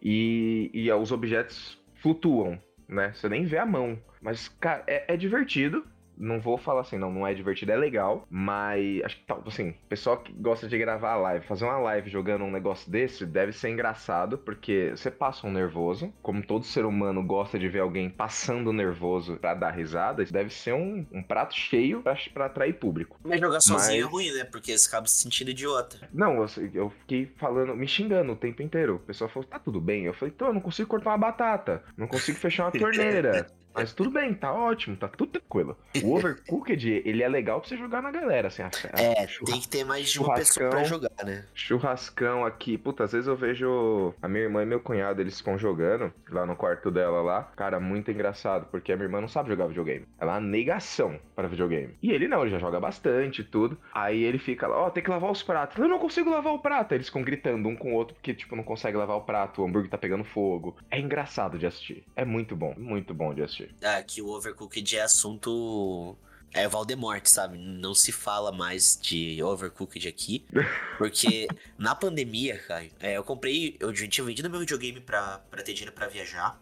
Speaker 3: e, e os objetos flutuam, né? Você nem vê a mão. Mas, cara, é, é divertido. Não vou falar assim, não, não é divertido, é legal, mas acho que, tal- assim, pessoal que gosta de gravar live, fazer uma live jogando um negócio desse deve ser engraçado, porque você passa um nervoso, como todo ser humano gosta de ver alguém passando nervoso pra dar risada, isso deve ser um, um prato cheio pra, pra atrair público.
Speaker 1: Mas jogar sozinho
Speaker 3: Mas-
Speaker 1: é ruim, né? Porque você acaba se sentindo idiota.
Speaker 3: Não, eu, eu fiquei falando, me xingando o tempo inteiro. O pessoal falou, tá tudo bem. Eu falei, tô, eu não consigo cortar uma batata. Não consigo fechar uma torneira. [laughs] Mas tudo bem, tá ótimo, tá tudo tranquilo. O [laughs] Overcooked, ele é legal pra você jogar na galera, assim.
Speaker 1: É, tem que ter mais de uma pessoa pra jogar, né?
Speaker 3: Churrascão aqui. Puta, às vezes eu vejo a minha irmã e meu cunhado, eles ficam jogando lá no quarto dela lá. Cara, muito engraçado, porque a minha irmã não sabe jogar videogame. Ela é uma negação para videogame. E ele não, ele já joga bastante e tudo. Aí ele fica lá, ó, tem que lavar os pratos. Eu não consigo lavar o prato. Eles ficam gritando um com o outro porque, tipo, não consegue lavar o prato, o hambúrguer tá pegando fogo. É engraçado de assistir. É muito bom, muito bom de assistir.
Speaker 1: Ah, que o Overcooked é assunto. É Valdemort, sabe? Não se fala mais de Overcooked aqui. [laughs] Porque na pandemia, cara, é, eu comprei. Eu tinha vendido meu videogame pra, pra ter dinheiro pra viajar.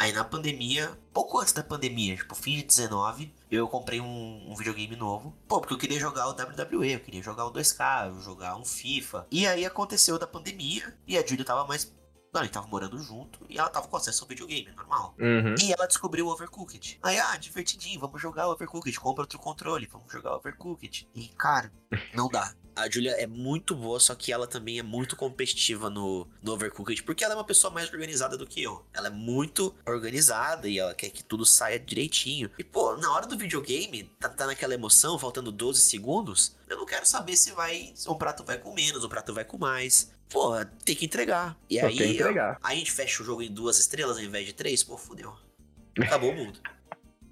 Speaker 1: Aí na pandemia, pouco antes da pandemia, tipo, fim de 19, eu comprei um, um videogame novo. Pô, porque eu queria jogar o WWE, eu queria jogar o 2K, eu jogar um FIFA. E aí aconteceu da pandemia e a Julia tava mais. Não, gente tava morando junto e ela tava com acesso ao videogame, normal.
Speaker 3: Uhum.
Speaker 1: E ela descobriu o Overcooked. Aí, ah, divertidinho, vamos jogar o Overcooked. Compra outro controle, vamos jogar o Overcooked. E, cara, [laughs] não dá. A Julia é muito boa, só que ela também é muito competitiva no, no Overcooked, porque ela é uma pessoa mais organizada do que eu. Ela é muito organizada e ela quer que tudo saia direitinho. E, pô, na hora do videogame, tá, tá naquela emoção, faltando 12 segundos, eu não quero saber se vai. Se um prato vai com menos, um prato vai com mais. Pô, tem que entregar. E
Speaker 3: Só
Speaker 1: aí.
Speaker 3: entregar.
Speaker 1: Aí a gente fecha o jogo em duas estrelas ao invés de três, pô, fudeu. Acabou o mundo.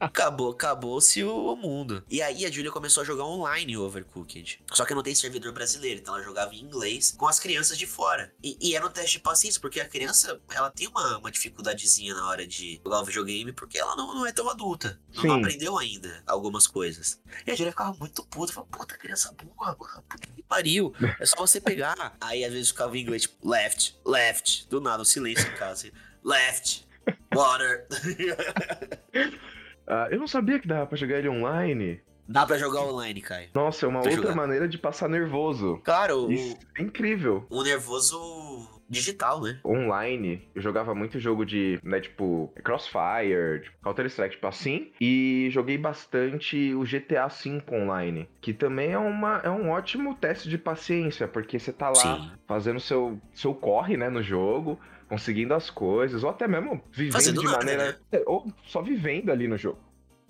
Speaker 1: Acabou, acabou-se o mundo. E aí a Julia começou a jogar online o Overcooked. Só que não tem servidor brasileiro, então ela jogava em inglês com as crianças de fora. E, e era um teste de paciência, porque a criança, ela tem uma, uma dificuldadezinha na hora de jogar o videogame, porque ela não, não é tão adulta. Não, aprendeu ainda algumas coisas. E a Julia ficava muito puta, falava, puta, criança burra, puta que pariu. É só você pegar. [laughs] Aí às vezes ficava em inglês, tipo, left, left. Do nada, um silêncio em casa. Assim, left, water. [laughs]
Speaker 3: Ah, eu não sabia que dava pra jogar ele online.
Speaker 1: Dá pra jogar online, Caio.
Speaker 3: Nossa, é uma
Speaker 1: Pra
Speaker 3: outra
Speaker 1: jogar.
Speaker 3: maneira de passar nervoso.
Speaker 1: Cara, o,
Speaker 3: Isso é incrível.
Speaker 1: o nervoso digital, né?
Speaker 3: Online, eu jogava muito jogo de, né, tipo, Crossfire, tipo, Counter-Strike, tipo assim, e joguei bastante o GTA V online, que também é, uma, é um ótimo teste de paciência, porque você tá lá Sim. fazendo seu, seu corre, né, no jogo, conseguindo as coisas, ou até mesmo vivendo Fazendo de nada, maneira. Né? Ou só vivendo ali no jogo.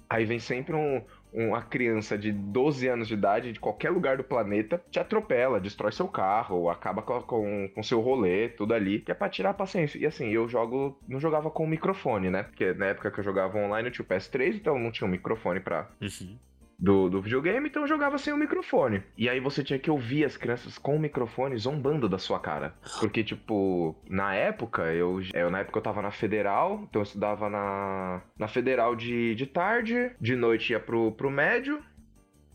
Speaker 3: Aí vem sempre um, uma criança de 12 anos de idade, de qualquer lugar do planeta, te atropela, destrói seu carro, acaba com, com, com seu rolê, tudo ali, que é pra tirar a paciência. E assim, eu jogo, não jogava com microfone, né? Porque na época que eu jogava online eu tinha o PS3, então não tinha um microfone pra, uhum do, do videogame, então jogava sem o microfone. E aí você tinha que ouvir as crianças com o microfone zombando da sua cara. Porque, tipo, na época, eu, eu na época eu tava na federal, então eu estudava na, na federal de, de tarde, de noite ia pro, pro médio,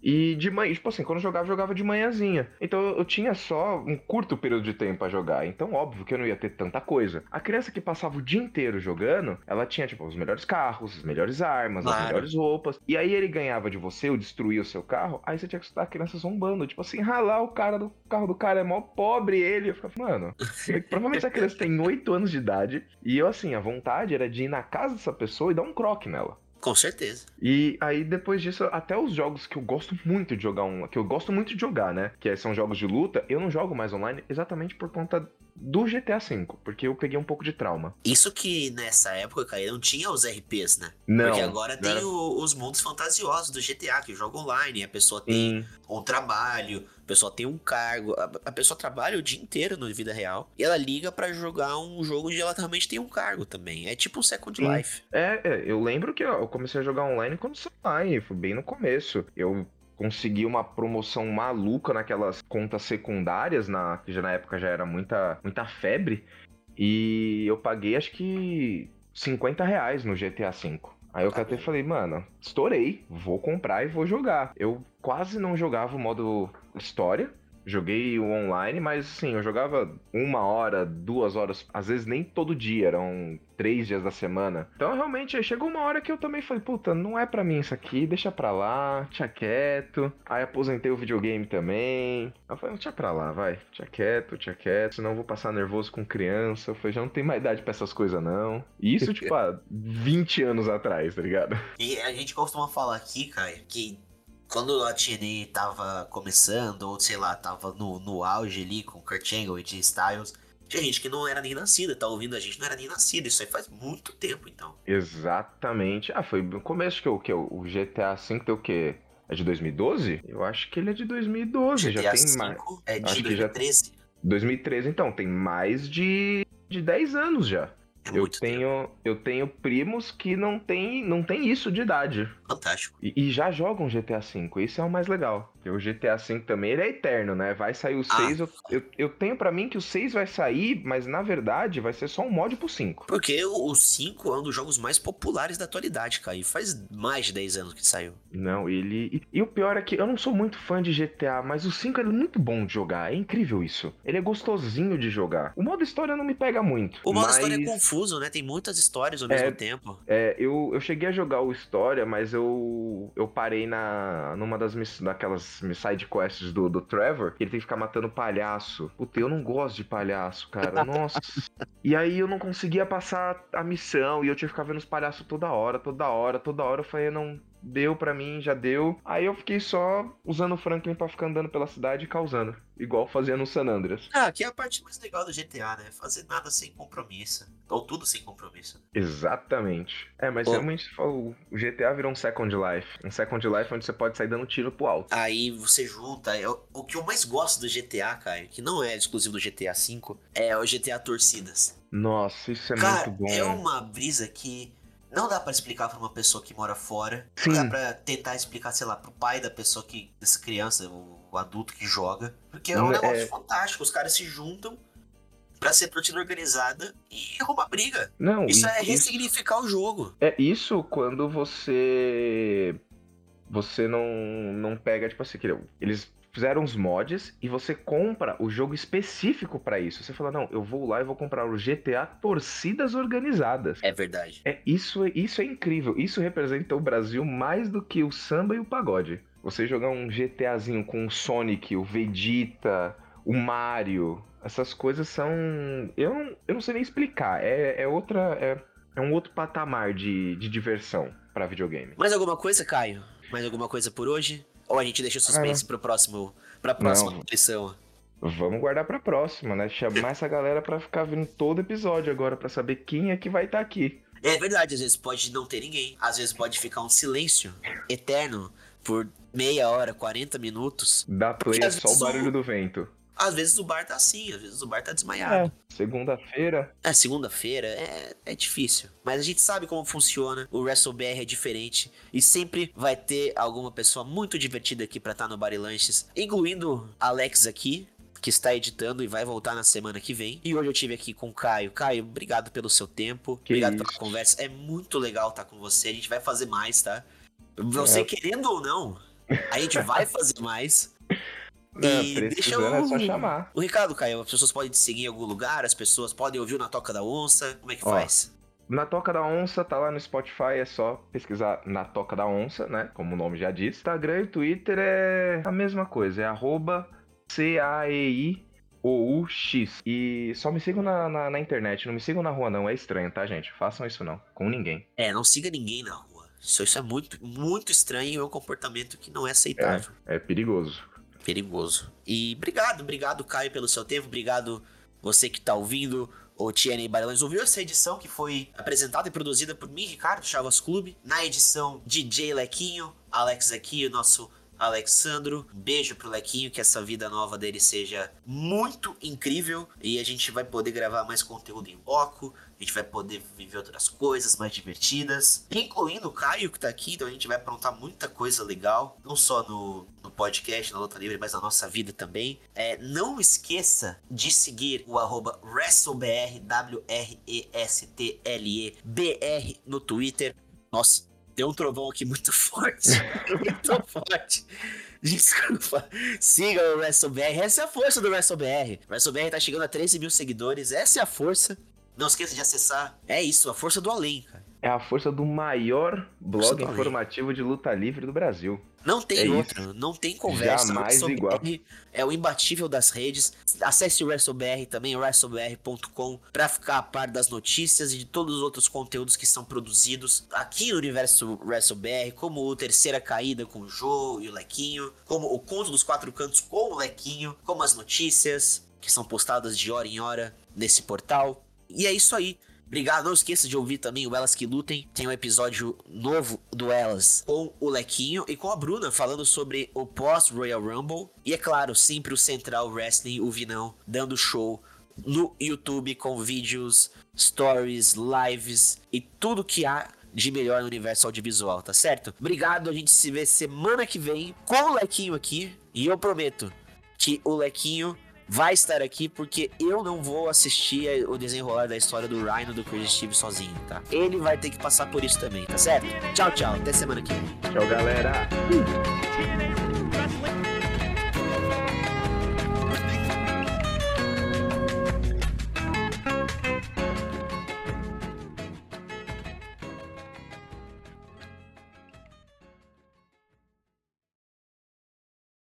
Speaker 3: e de manhã, tipo assim, quando eu jogava, eu jogava de manhãzinha. Então eu tinha só um curto período de tempo para jogar. Então, óbvio que eu não ia ter tanta coisa. A criança que passava o dia inteiro jogando, ela tinha, tipo, os melhores carros, as melhores armas, claro. as melhores roupas. E aí ele ganhava de você, ou destruía o seu carro, aí você tinha que escutar a criança zombando. Tipo assim, ralar o cara do carro do cara é mó pobre ele. Eu ficava, mano, [laughs] provavelmente a criança tem 8 anos de idade. E eu, assim, a vontade era de ir na casa dessa pessoa e dar um croque nela.
Speaker 1: Com certeza.
Speaker 3: E aí, depois disso, até os jogos que eu gosto muito de jogar, que eu gosto muito de jogar, né? Que são jogos de luta, eu não jogo mais online exatamente por conta do GTA V, porque eu peguei um pouco de trauma.
Speaker 1: Isso que nessa época, cara, não tinha os RPs, né?
Speaker 3: Não.
Speaker 1: Porque agora tem era... o, os mundos fantasiosos do GTA, que joga online, a pessoa tem Sim. um trabalho, a pessoa tem um cargo, a, a, pessoa trabalha o dia inteiro na vida real e ela liga para jogar um jogo onde ela realmente tem um cargo também. É tipo um Second Sim. Life.
Speaker 3: É, é, eu lembro que eu comecei a jogar online quando saiu, foi bem no começo. Eu consegui uma promoção maluca naquelas contas secundárias, na, que já na época já era muita, muita febre. E eu paguei acho que 50 reais no GTA V. Aí eu tá até falei, mano, estourei, vou comprar e vou jogar. Eu quase não jogava o modo história, Joguei o online, mas assim, eu jogava uma hora, duas horas, às vezes nem todo dia, eram três dias da semana. Então realmente chegou uma hora que eu também falei, puta, não é para mim isso aqui, deixa pra lá, tinha quieto. Aí aposentei o videogame também. Eu falei, deixa pra lá, vai, tinha quieto, tinha quieto, senão eu vou passar nervoso com criança. Eu falei, já não tem mais idade pra essas coisas não. E isso, [laughs] tipo, há 20 anos atrás, tá ligado?
Speaker 1: E a gente costuma falar aqui, cara, que quando a TNA tava começando, ou sei lá, tava no, no auge ali com Kurt Angle e Jay Styles, tinha gente que não era nem nascida, tá ouvindo a gente, não era nem nascida. Isso aí faz muito tempo, então.
Speaker 3: Exatamente. Ah, foi no começo que o que o GTA V tem o quê? É de 2012? Eu acho que ele é de 2012, GTA já tem mais.
Speaker 1: É de acho 2013. Já...
Speaker 3: 2013, então, tem mais de, de 10 anos já. É eu tenho, eu tenho primos que não tem, não tem isso de idade.
Speaker 1: Fantástico.
Speaker 3: E, e, já jogam GTA V, isso é o mais legal. Porque o GTA V também ele é eterno, né? Vai sair o 6. Ah. Eu, eu, eu, tenho para mim que o 6 vai sair, mas na verdade vai ser só um mod pro 5.
Speaker 1: Porque o 5 é um dos jogos mais populares da atualidade, cara. E faz mais de 10 anos que saiu.
Speaker 3: Não, ele. E, e, o pior é que eu não sou muito fã de GTA, mas o 5 é muito bom de jogar. É incrível isso. Ele é gostosinho de jogar. O modo história não me pega muito.
Speaker 1: O modo
Speaker 3: mas...
Speaker 1: história é confuso, né? Tem muitas histórias ao mesmo
Speaker 3: é,
Speaker 1: tempo.
Speaker 3: É, eu, eu cheguei a jogar o história, mas eu, eu parei na numa das daquelas side quests do, do Trevor, ele tem que ficar matando palhaço. Puta, eu não gosto de palhaço, cara. [laughs] Nossa. e aí eu não conseguia passar a missão e eu tinha que ficar vendo os palhaços toda hora, toda hora, toda hora. Eu falei, não, deu para mim, já deu. Aí eu fiquei só usando o Franklin pra ficar andando pela cidade e causando. Igual fazia no San Andreas.
Speaker 1: Ah, que é a parte mais legal do GTA, né? Fazer nada sem compromisso. Ou tudo sem compromisso.
Speaker 3: Exatamente. É, mas Pô. realmente o GTA virou um Second Life. Um Second Life onde você pode sair dando tiro pro alto.
Speaker 1: Aí você junta. É o que eu mais gosto do GTA, cara, que não é exclusivo do GTA V, é o GTA Torcidas.
Speaker 3: Nossa, isso é
Speaker 1: cara,
Speaker 3: muito bom.
Speaker 1: É uma brisa que não dá para explicar para uma pessoa que mora fora. Sim. Não dá pra tentar explicar, sei lá, pro pai da pessoa que. dessa criança, o, o adulto que joga. Porque é um negócio é... fantástico. Os caras se juntam para ser torcida organizada e arrumar briga.
Speaker 3: Não,
Speaker 1: isso, é ressignificar o jogo.
Speaker 3: É isso quando você. Você não, não pega, tipo assim, eles fizeram os mods e você compra o jogo específico para isso. Você fala, não, eu vou lá e vou comprar o GTA Torcidas Organizadas.
Speaker 1: É verdade.
Speaker 3: É isso, isso é incrível. Isso representa o Brasil mais do que o samba e o pagode. Você jogar um GTAzinho com o Sonic, o Vegeta, o Mario. Essas coisas são. Eu não, eu não sei nem explicar. É, é outra. É, é um outro patamar de, de diversão para videogame.
Speaker 1: Mais alguma coisa, Caio? Mais alguma coisa por hoje? Ou a gente deixa o suspense é. pro próximo. Pra próxima nutrição?
Speaker 3: Vamos guardar pra próxima, né? Chamar essa galera pra ficar vindo todo episódio agora, pra saber quem é que vai estar tá aqui.
Speaker 1: É verdade, às vezes pode não ter ninguém. Às vezes pode ficar um silêncio eterno por meia hora, 40 minutos.
Speaker 3: Dá play é só o barulho do vento.
Speaker 1: Às vezes o bar tá assim, às vezes o bar tá desmaiado.
Speaker 3: É, segunda-feira.
Speaker 1: É, segunda-feira é, é difícil. Mas a gente sabe como funciona. O WrestleBR é diferente. E sempre vai ter alguma pessoa muito divertida aqui pra estar tá no Bar e Lanches. Incluindo Alex aqui, que está editando e vai voltar na semana que vem. E hoje eu tive aqui com o Caio. Caio, obrigado pelo seu tempo. Que obrigado isso. pela conversa. É muito legal estar com você. A gente vai fazer mais, tá? Você é. querendo ou não, a gente vai fazer mais.
Speaker 3: E deixa eu... é só chamar.
Speaker 1: O Ricardo, Caio, as pessoas podem te seguir em algum lugar, as pessoas podem ouvir Na Toca da Onça. Como é que Ó, faz?
Speaker 3: Na Toca da Onça, tá lá no Spotify, é só pesquisar Na Toca da Onça, né? Como o nome já diz. Instagram e Twitter é a mesma coisa, é arroba C-A-E-I o x E só me sigam na, na, na, internet, não me sigam na rua, não. É estranho, tá, gente? Façam isso não, com ninguém.
Speaker 1: É, não siga ninguém na rua. Isso, isso é muito, muito estranho e é um comportamento que não é aceitável.
Speaker 3: É, é perigoso.
Speaker 1: Perigoso. E obrigado, obrigado, Caio, pelo seu tempo. Obrigado você que tá ouvindo. O TNA Barões ouviu essa edição que foi apresentada e produzida por mim, Ricardo Chavas Clube, na edição DJ Lequinho, Alex aqui, o nosso Alexandro. Beijo pro Lequinho, que essa vida nova dele seja muito incrível e a gente vai poder gravar mais conteúdo em bloco. A gente vai poder viver outras coisas mais divertidas, incluindo o Caio que tá aqui, então a gente vai aprontar muita coisa legal, não só no, no podcast, na luta livre, mas na nossa vida também. É, não esqueça de seguir o arroba WrestleBR, W-R-E-S-T-L-E-B-R no Twitter. Nossa, Deu um trovão aqui muito [laughs] forte. muito forte. Desculpa. Siga o WrestleBR. Essa é a força do WrestleBR. O WrestleBR tá chegando a 13 mil seguidores. Essa é a força. Não esqueça de acessar. É isso, a força do além, cara.
Speaker 3: É a força do maior blog informativo de luta livre do Brasil.
Speaker 1: Não tem é outro, isso. não tem conversa.
Speaker 3: Jamais igual.
Speaker 1: É o imbatível das redes. Acesse o WrestleBR também, wrestlebr.com, para ficar a par das notícias e de todos os outros conteúdos que são produzidos aqui no universo WrestleBR, como o Terceira Caída com o Joe e o Lequinho, como o Conto dos Quatro Cantos com o Lequinho, como as notícias que são postadas de hora em hora nesse portal. E é isso aí. Obrigado, não esqueça de ouvir também o Elas Que Lutem. Tem um episódio novo do Elas com o Lequinho e com a Bruna falando sobre o pós-Royal Rumble. E é claro, sempre o Central Wrestling, o Vinão, dando show no YouTube com vídeos, stories, lives e tudo que há de melhor no universo audiovisual, tá certo? Obrigado, a gente se vê semana que vem com o Lequinho aqui. E eu prometo que o Lequinho vai estar aqui porque eu não vou assistir o desenrolar da história do Rhino do Chris Steve sozinho, tá? Ele vai ter que passar por isso também, tá certo? Tchau, tchau. Até semana que vem.
Speaker 3: Tchau, galera. Uh.